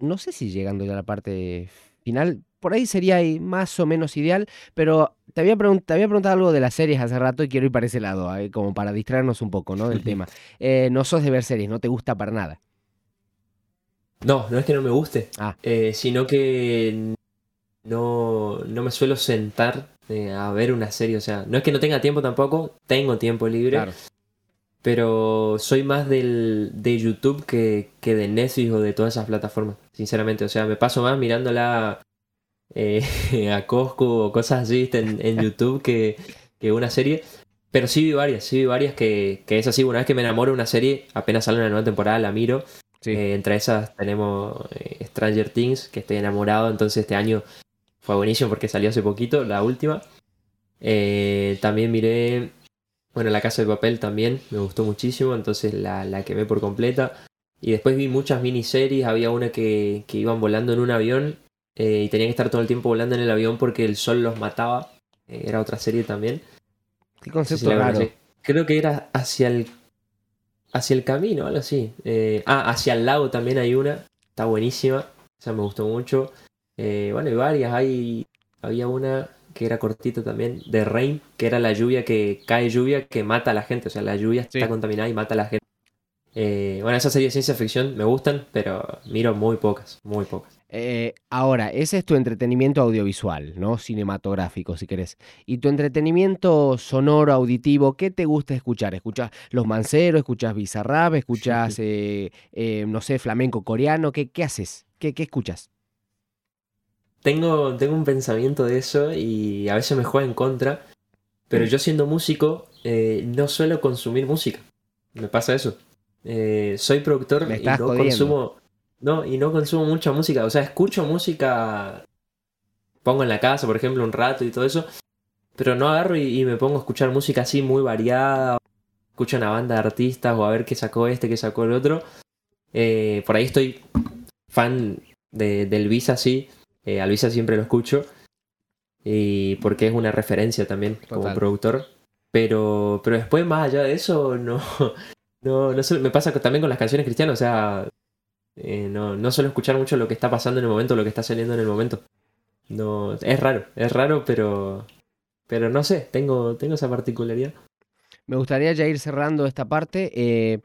no sé si llegando ya a la parte final, por ahí sería más o menos ideal, pero te había, te había preguntado algo de las series hace rato y quiero ir para ese lado, eh, como para distraernos un poco ¿no? del tema. Eh, no sos de ver series, no te gusta para nada. No, no es que no me guste, ah. eh, sino que no, no, me suelo sentar a ver una serie. O sea, no es que no tenga tiempo tampoco, tengo tiempo libre. Pero soy más del, de YouTube que, que de Netflix o de todas esas plataformas, sinceramente. O sea, me paso más mirándola eh, a Costco o cosas así en, en YouTube que, que, una serie. Pero sí vi varias, sí vi varias que, que, es así. Una vez que me enamoro de una serie, apenas sale una nueva temporada, la miro. Eh, entre esas tenemos eh, Stranger Things, que estoy enamorado. Entonces este año fue buenísimo porque salió hace poquito, la última. también miré, bueno, La Casa de Papel también, me gustó muchísimo. Entonces la, la quemé por completa. Y después vi muchas miniseries. Había una que, que iban volando en un avión eh, y tenían que estar todo el tiempo volando en el avión porque el sol los mataba. Eh, era otra serie también. Qué concepto raro. Creo que era hacia el hacia el camino, algo así. Eh, ah, hacia el lago también hay una. Está buenísima. Esa me gustó mucho. Bueno, hay varias. Hay, había una que era cortita también, de Rain, que era la lluvia que cae lluvia que mata a la gente. O sea, la lluvia está contaminada y mata a la gente. bueno, esas series de ciencia ficción me gustan, pero miro muy pocas, muy pocas. Eh, ahora, ese es tu entretenimiento audiovisual, ¿no? Cinematográfico, si querés. Y tu entretenimiento sonoro, auditivo, ¿qué te gusta escuchar? ¿Escuchas Los Manceros? ¿Escuchas Bizarrap? ¿Escuchas, eh, eh, no sé, flamenco coreano? ¿Qué, qué haces? ¿Qué, ¿Qué, escuchas? Tengo, tengo un pensamiento de eso y a veces me juega en contra, pero mm. yo siendo músico no suelo consumir música. Me pasa eso. soy productor y no consumo no, y no consumo mucha música. O sea, escucho música. Pongo en la casa, por ejemplo, un rato y todo eso. Pero no agarro y, me pongo a escuchar música así muy variada. Escucho una banda de artistas o a ver qué sacó este, qué sacó el otro. Eh, por ahí estoy fan de, del Visa, sí. Eh, al Visa siempre lo escucho. Y porque es una referencia también como productor. Pero, pero después, más allá de eso, no. No, no sé, me pasa también con las canciones cristianas. O sea, eh, no, no suelo escuchar mucho lo que está pasando en el momento, lo que está saliendo en el momento. No, es raro, es raro, pero, pero no sé, tengo, tengo esa particularidad. Me gustaría ya ir cerrando esta parte. Eh,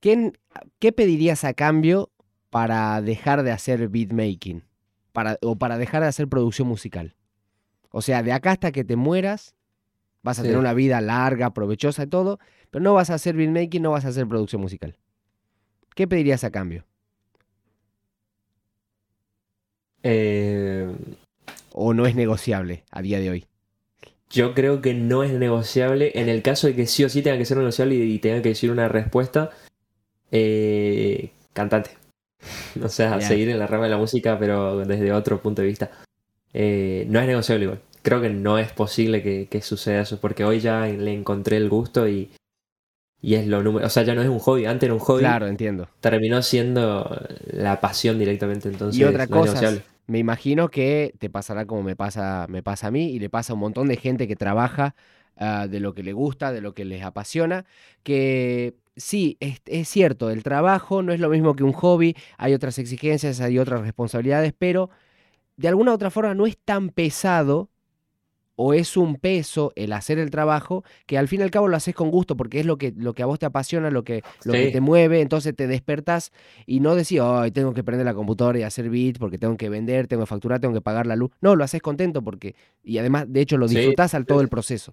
¿qué, ¿Qué pedirías a cambio para dejar de hacer beatmaking? Para, o para dejar de hacer producción musical. O sea, de acá hasta que te mueras, vas a tener una vida larga, provechosa y todo, pero no vas a hacer beatmaking, no vas a hacer producción musical. ¿Qué pedirías a cambio? Eh, ¿O no es negociable a día de hoy? Yo creo que no es negociable. En el caso de que sí o sí tenga que ser negociable y, tenga que decir una respuesta, eh, cantante. o sea, seguir en la rama de la música, pero desde otro punto de vista. Eh, no es negociable igual. Creo que no es posible que, que, suceda eso, porque hoy ya le encontré el gusto y, y es lo número. O sea, ya no es un hobby. Antes era un hobby. Claro, entiendo. Terminó siendo la pasión directamente. Entonces, y otra cosa, me imagino que te pasará como me pasa, me pasa a mí y le pasa a un montón de gente que trabaja ah, de lo que le gusta, de lo que les apasiona, que sí, es, es, cierto, el trabajo no es lo mismo que un hobby, hay otras exigencias, hay otras responsabilidades, pero de alguna u otra forma no es tan pesado o es un peso el hacer el trabajo que al fin y al cabo lo haces con gusto porque es lo que, lo que a vos te apasiona, lo que, lo que te mueve, entonces te despertás y no decís, ay, tengo que prender la computadora y hacer beat porque tengo que vender, tengo que facturar, tengo que pagar la luz. No, lo haces contento porque, y además, de hecho, lo Sí, disfrutás al todo el proceso.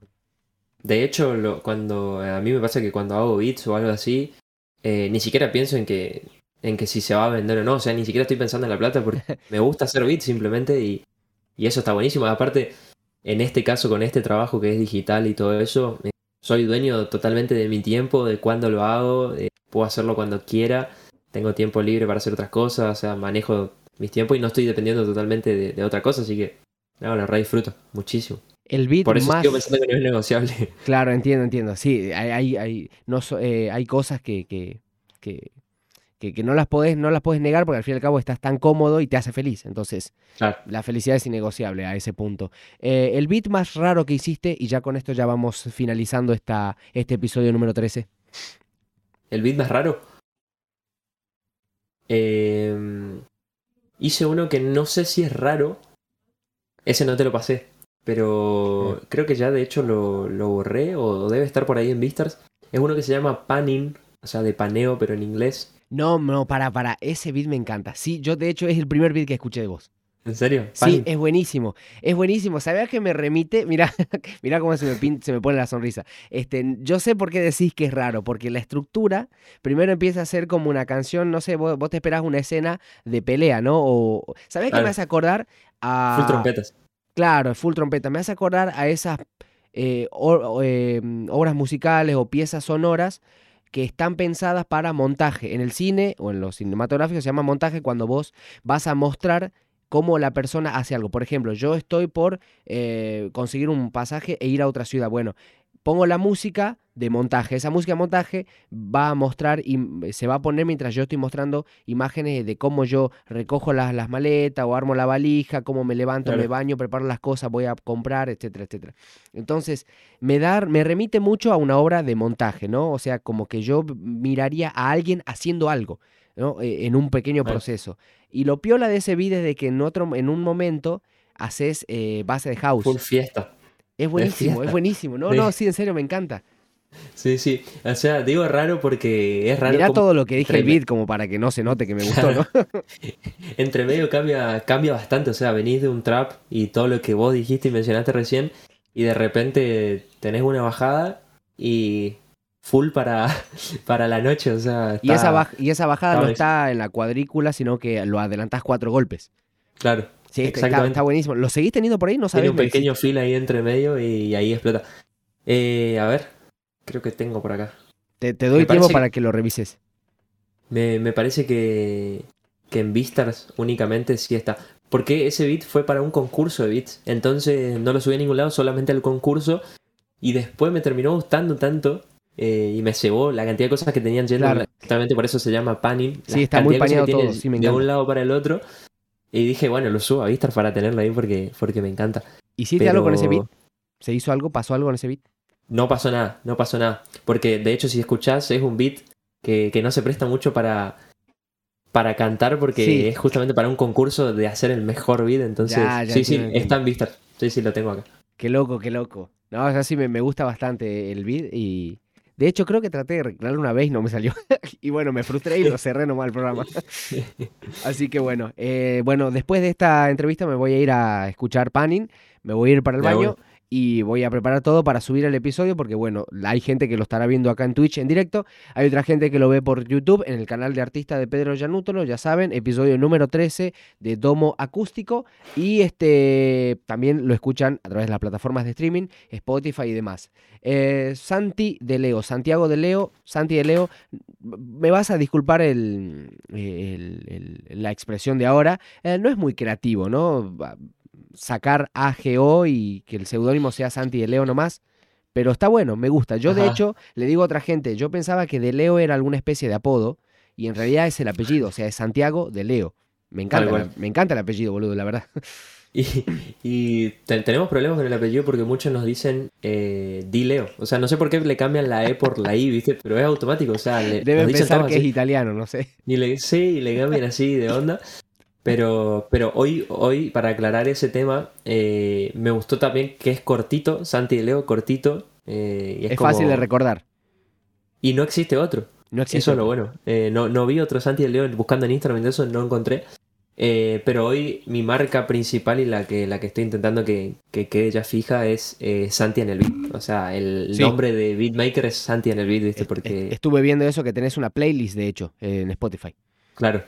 De hecho, lo- cuando a mí me pasa que cuando hago beats o algo así, eh, ni siquiera pienso en que, en que si se va a vender o no. O sea, ni siquiera estoy pensando en la plata porque me gusta hacer beats simplemente y, y eso está buenísimo. Aparte, en este caso, con este trabajo que es digital y todo eso, eh, soy dueño totalmente de mi tiempo, de cuándo lo hago, eh, puedo hacerlo cuando quiera, tengo tiempo libre para hacer otras cosas, o sea, manejo mis tiempos y no estoy dependiendo totalmente de, de otra cosa, así que, no, la verdad disfruto muchísimo. El beat Por eso más... sigo pensando que no es negociable. Claro, entiendo, entiendo. Sí, hay, hay, hay, no, so- eh, hay cosas que, que, que, que- que no las podés, no las podés negar porque al fin y al cabo estás tan cómodo y te hace feliz. Entonces, Claro. la felicidad es innegociable a ese punto. Eh, el beat más raro que hiciste, y ya con esto ya vamos finalizando esta, este episodio número 13. ¿El beat más raro? Eh, hice uno que no sé si es raro. Ese no te lo pasé. Pero creo que ya de hecho lo, lo borré o debe estar por ahí en Vistars. Es uno que se llama Panning, o sea, de paneo, pero en inglés. No, no, para, para, ese beat me encanta. Sí, yo de hecho es el primer beat que escuché de vos. ¿En serio? Sí, es buenísimo. Es buenísimo. ¿Sabías que me remite? Mira, mira cómo se me, pin- se me pone la sonrisa. Este, yo sé por qué decís que es raro, porque la estructura primero empieza a ser como una canción, no sé, vos, vos te esperás una escena de pelea, ¿no? O, ¿Sabías que me Claro. hace acordar a... Full trompetas. Claro, full trompeta. Me hace acordar a esas eh, eh, obras musicales o piezas sonoras que están pensadas para montaje. En el cine o en los cinematográficos se llama montaje cuando vos vas a mostrar cómo la persona hace algo. Por ejemplo, yo estoy por eh, conseguir un pasaje e ir a otra ciudad. Bueno, pongo la música de montaje. Esa música de montaje va a mostrar y se va a poner mientras yo estoy mostrando imágenes de cómo yo recojo las, las maletas o armo la valija, cómo me levanto, me Claro. baño, preparo las cosas, voy a comprar, etcétera, etcétera. Entonces, me, da, me remite mucho a una obra de montaje, ¿no? O sea, como que yo miraría a alguien haciendo algo, ¿no? Eh, en un pequeño proceso. Y lo piola de ese video es de que en, otro, en un momento haces eh, base de house. Full fiesta. Es buenísimo, es buenísimo. No, Sí. no, sí, en serio, me encanta. Sí, sí. O sea, digo raro porque es raro. Mirá todo lo que dije el beat como para que no se note que me gustó, ¿no? Entre medio cambia, cambia bastante, o sea, venís de un trap y todo lo que vos dijiste y mencionaste recién, y de repente tenés una bajada y full para, para la noche, o sea, Y, esa baj- y esa bajada no está en la cuadrícula, sino que lo adelantás cuatro golpes. claro, Sí, está, está- buenísimo. ¿Lo seguís teniendo por ahí? No tiene sabés. un pequeño fil ahí entre medio y ahí explota. Eh, a ver, creo que tengo por acá. Te, te doy me tiempo para que lo revises. Me, me parece que, que en Vistars únicamente sí está. Porque ese beat fue para un concurso de beats. Entonces no lo subí a ningún lado, solamente al concurso. Y después me terminó gustando tanto. eh, y me cebó la cantidad de cosas que tenían yendo. Claro. Justamente por eso se llama panning. Sí, está muy paneado que todo, tiene sí, me De un lado para el otro. Y dije, bueno, lo subo a Vistars para tenerlo ahí porque, porque me encanta. ¿Hiciste algo con ese beat? Pero ¿Se hizo algo? ¿Pasó algo con ese beat? no pasó nada, no pasó nada. Porque de hecho, si escuchás, es un beat que, que no se presta mucho para, para cantar porque Sí. es justamente para un concurso de hacer el mejor beat. Entonces, Ya, ya sí, sí, está en vista. Sí, sí, lo tengo acá. Qué loco, qué loco. No, o sea, sí me, me gusta bastante el beat y... De hecho, creo que traté de recrearlo una vez y no me salió. y bueno, me frustré y lo cerré nomás el programa. Así que bueno, eh, bueno, después de esta entrevista me voy a ir a escuchar Panning, me voy a ir para el Ya, baño bueno. Y voy a preparar todo para subir el episodio porque bueno, hay gente que lo estará viendo acá en Twitch en directo, hay otra gente que lo ve por YouTube en el canal de artista de Pedro Yanútolo, ya saben, episodio número 13 de Domo Acústico y este también lo escuchan a través de las plataformas de streaming, Spotify y demás. Eh, Santi de Leo, Santiago de Leo, Santi de Leo, me vas a disculpar el, la expresión de ahora, eh, no es muy creativo, ¿no? Sacar AGO y que el seudónimo sea Santi de Leo nomás, pero está bueno, me gusta. Yo de hecho le digo a otra gente, yo pensaba que de Leo era alguna especie de apodo y en realidad es el apellido, o sea, es Santiago de Leo. Me encanta, la- me encanta el apellido, boludo, la verdad. Y, y te- tenemos problemas con el apellido porque muchos nos dicen eh, Di Leo. O sea, no sé por qué le cambian la E por la I, ¿viste? Pero es automático. O sea, le, Deben pensar que es italiano, no sé. Y le, sí, y le cambian así de onda. Pero, pero hoy, hoy, para aclarar ese tema, eh, me gustó también que es cortito, Santi de Leo, cortito. eh, y es, Es fácil de recordar. Y no existe otro. No existe. Eso es lo bueno. Eh, no, no vi otro Santi de Leo buscando en Instagram, de eso no encontré. Eh, pero hoy mi marca principal y la que, la que estoy intentando que, que quede ya fija es eh, Santi en el beat. O sea, el Sí. nombre de beatmaker es Santi en el beat, ¿viste? Porque, est- Estuve viendo eso que tenés una playlist, de hecho, en Spotify. claro.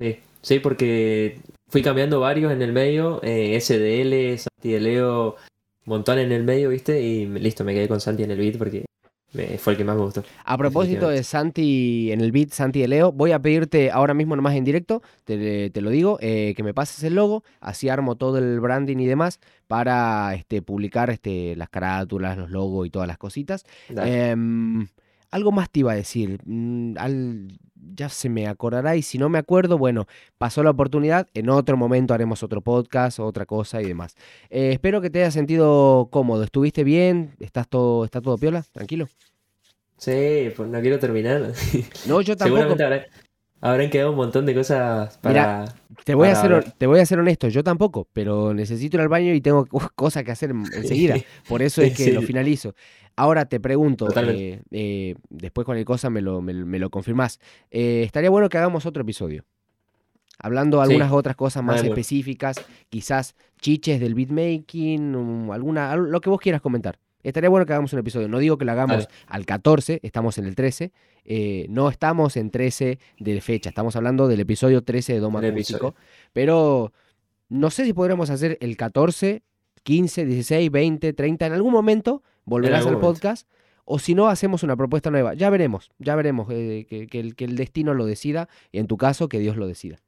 Sí, sí, porque fui cambiando varios en el medio. eh, SDL, Santi de Leo, montón en el medio, ¿viste? Y listo, me quedé con Santi en el beat porque me- fue el que más me gustó. A propósito de Santi en el beat, Santi de Leo, voy a pedirte ahora mismo nomás en directo, te, te lo digo, eh, que me pases el logo, así armo todo el branding y demás para este, publicar este, las carátulas, los logos y todas las cositas. Em, algo más te iba a decir, mm, al- ya se me acordará y si no me acuerdo, bueno, pasó la oportunidad, en otro momento haremos otro podcast, otra cosa y demás. Eh, espero que te hayas sentido cómodo, ¿estuviste bien? ¿Estás todo, ¿Está todo piola? ¿Tranquilo? Sí, pues no quiero terminar. No, yo tampoco. Seguramente habrá- habrán quedado un montón de cosas para... Te voy, a ser, te voy a ser honesto, yo tampoco, pero necesito ir al baño y tengo co- cosas que hacer enseguida. Por eso es que Sí. lo finalizo. Ahora te pregunto, eh, eh, después el cosa me lo, me, me lo confirmás. Eh, estaría bueno que hagamos otro episodio. Hablando de Sí. algunas otras cosas más bueno. específicas, quizás chiches del beatmaking, alguna, al- lo que vos quieras comentar. Estaría bueno que hagamos un episodio. No digo que lo hagamos al 14, estamos en el 13. eh, no estamos en 13 de fecha, estamos hablando del episodio 13 de Doma Acústico. Pero no sé si podremos hacer el 14, 15, 16, 20, 30. En algún momento volverás al momento. podcast. O si no, hacemos una propuesta nueva. Ya veremos, ya veremos. eh, que, que el, que el destino lo decida. Y en tu caso, que Dios lo decida.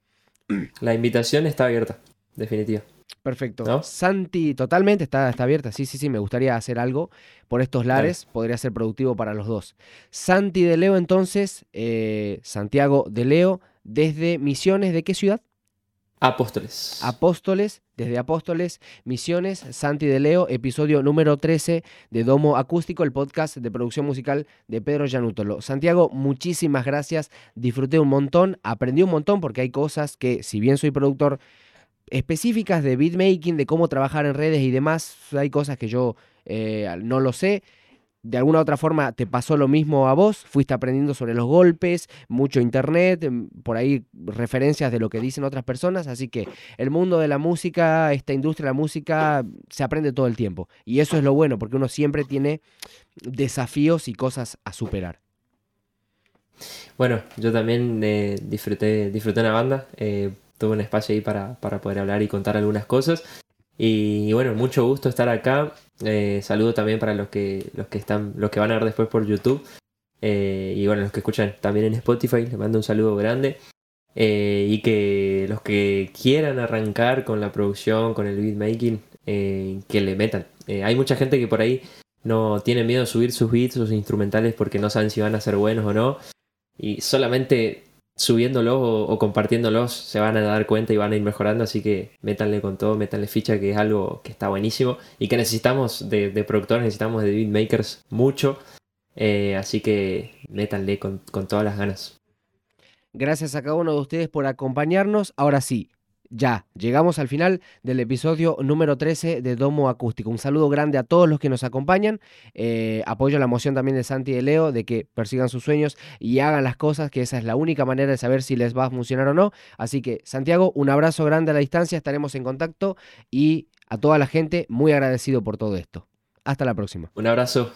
La invitación está abierta, definitiva. Perfecto. ¿No? Santi, totalmente está, está abierta. Sí, sí, sí, me gustaría hacer algo por estos lares. Podría ser productivo para los dos. Santi de Leo, entonces, eh, Santiago de Leo, desde Misiones, ¿de qué ciudad? Apóstoles. Apóstoles, desde Apóstoles, Misiones, Santi de Leo, episodio número 13 de Domo Acústico, el podcast de producción musical de Pedro Yanútolo. Santiago, muchísimas gracias, disfruté un montón, aprendí un montón porque hay cosas que, si bien soy productor, específicas de beatmaking, de cómo trabajar en redes y demás, hay cosas que yo eh, no lo sé. De alguna u otra forma te pasó lo mismo a vos, fuiste aprendiendo sobre los golpes, mucho internet, em, por ahí referencias de lo que dicen otras personas, así que el mundo de la música, esta industria de la música, se aprende todo el tiempo. Y eso es lo bueno, porque uno siempre tiene desafíos y cosas a superar. Bueno, yo también eh, disfruté, disfruté una banda. eh, tuve un espacio ahí para, para poder hablar y contar algunas cosas. Y, bueno, mucho gusto estar acá. Eh, saludo también para los que, los que están, los que van a ver después por YouTube. Eh, y bueno, los que escuchan también en Spotify, les mando un saludo grande. Eh, y que los que quieran arrancar con la producción, con el beatmaking, eh, que le metan. Hay mucha gente que por ahí no tiene miedo de subir sus beats, sus instrumentales, porque no saben si van a ser buenos o no. Y solamente subiéndolos o, compartiéndolos se van a dar cuenta y van a ir mejorando. Así que métanle con todo, métanle ficha, que es algo que está buenísimo y que necesitamos de, productores, necesitamos de beatmakers mucho. Eh, así que métanle con todas las ganas. Gracias a cada uno de ustedes por acompañarnos. Ahora sí, ya, llegamos al final del episodio número 13 de Domo Acústico. Un saludo grande a todos los que nos acompañan. Eh, apoyo la moción también de Santi y de Leo de que persigan sus sueños y hagan las cosas, que esa es la única manera de saber si les va a funcionar o no. Así que, Santiago, un abrazo grande a la distancia, estaremos en contacto y a toda la gente, muy agradecido por todo esto. Hasta la próxima. Un abrazo.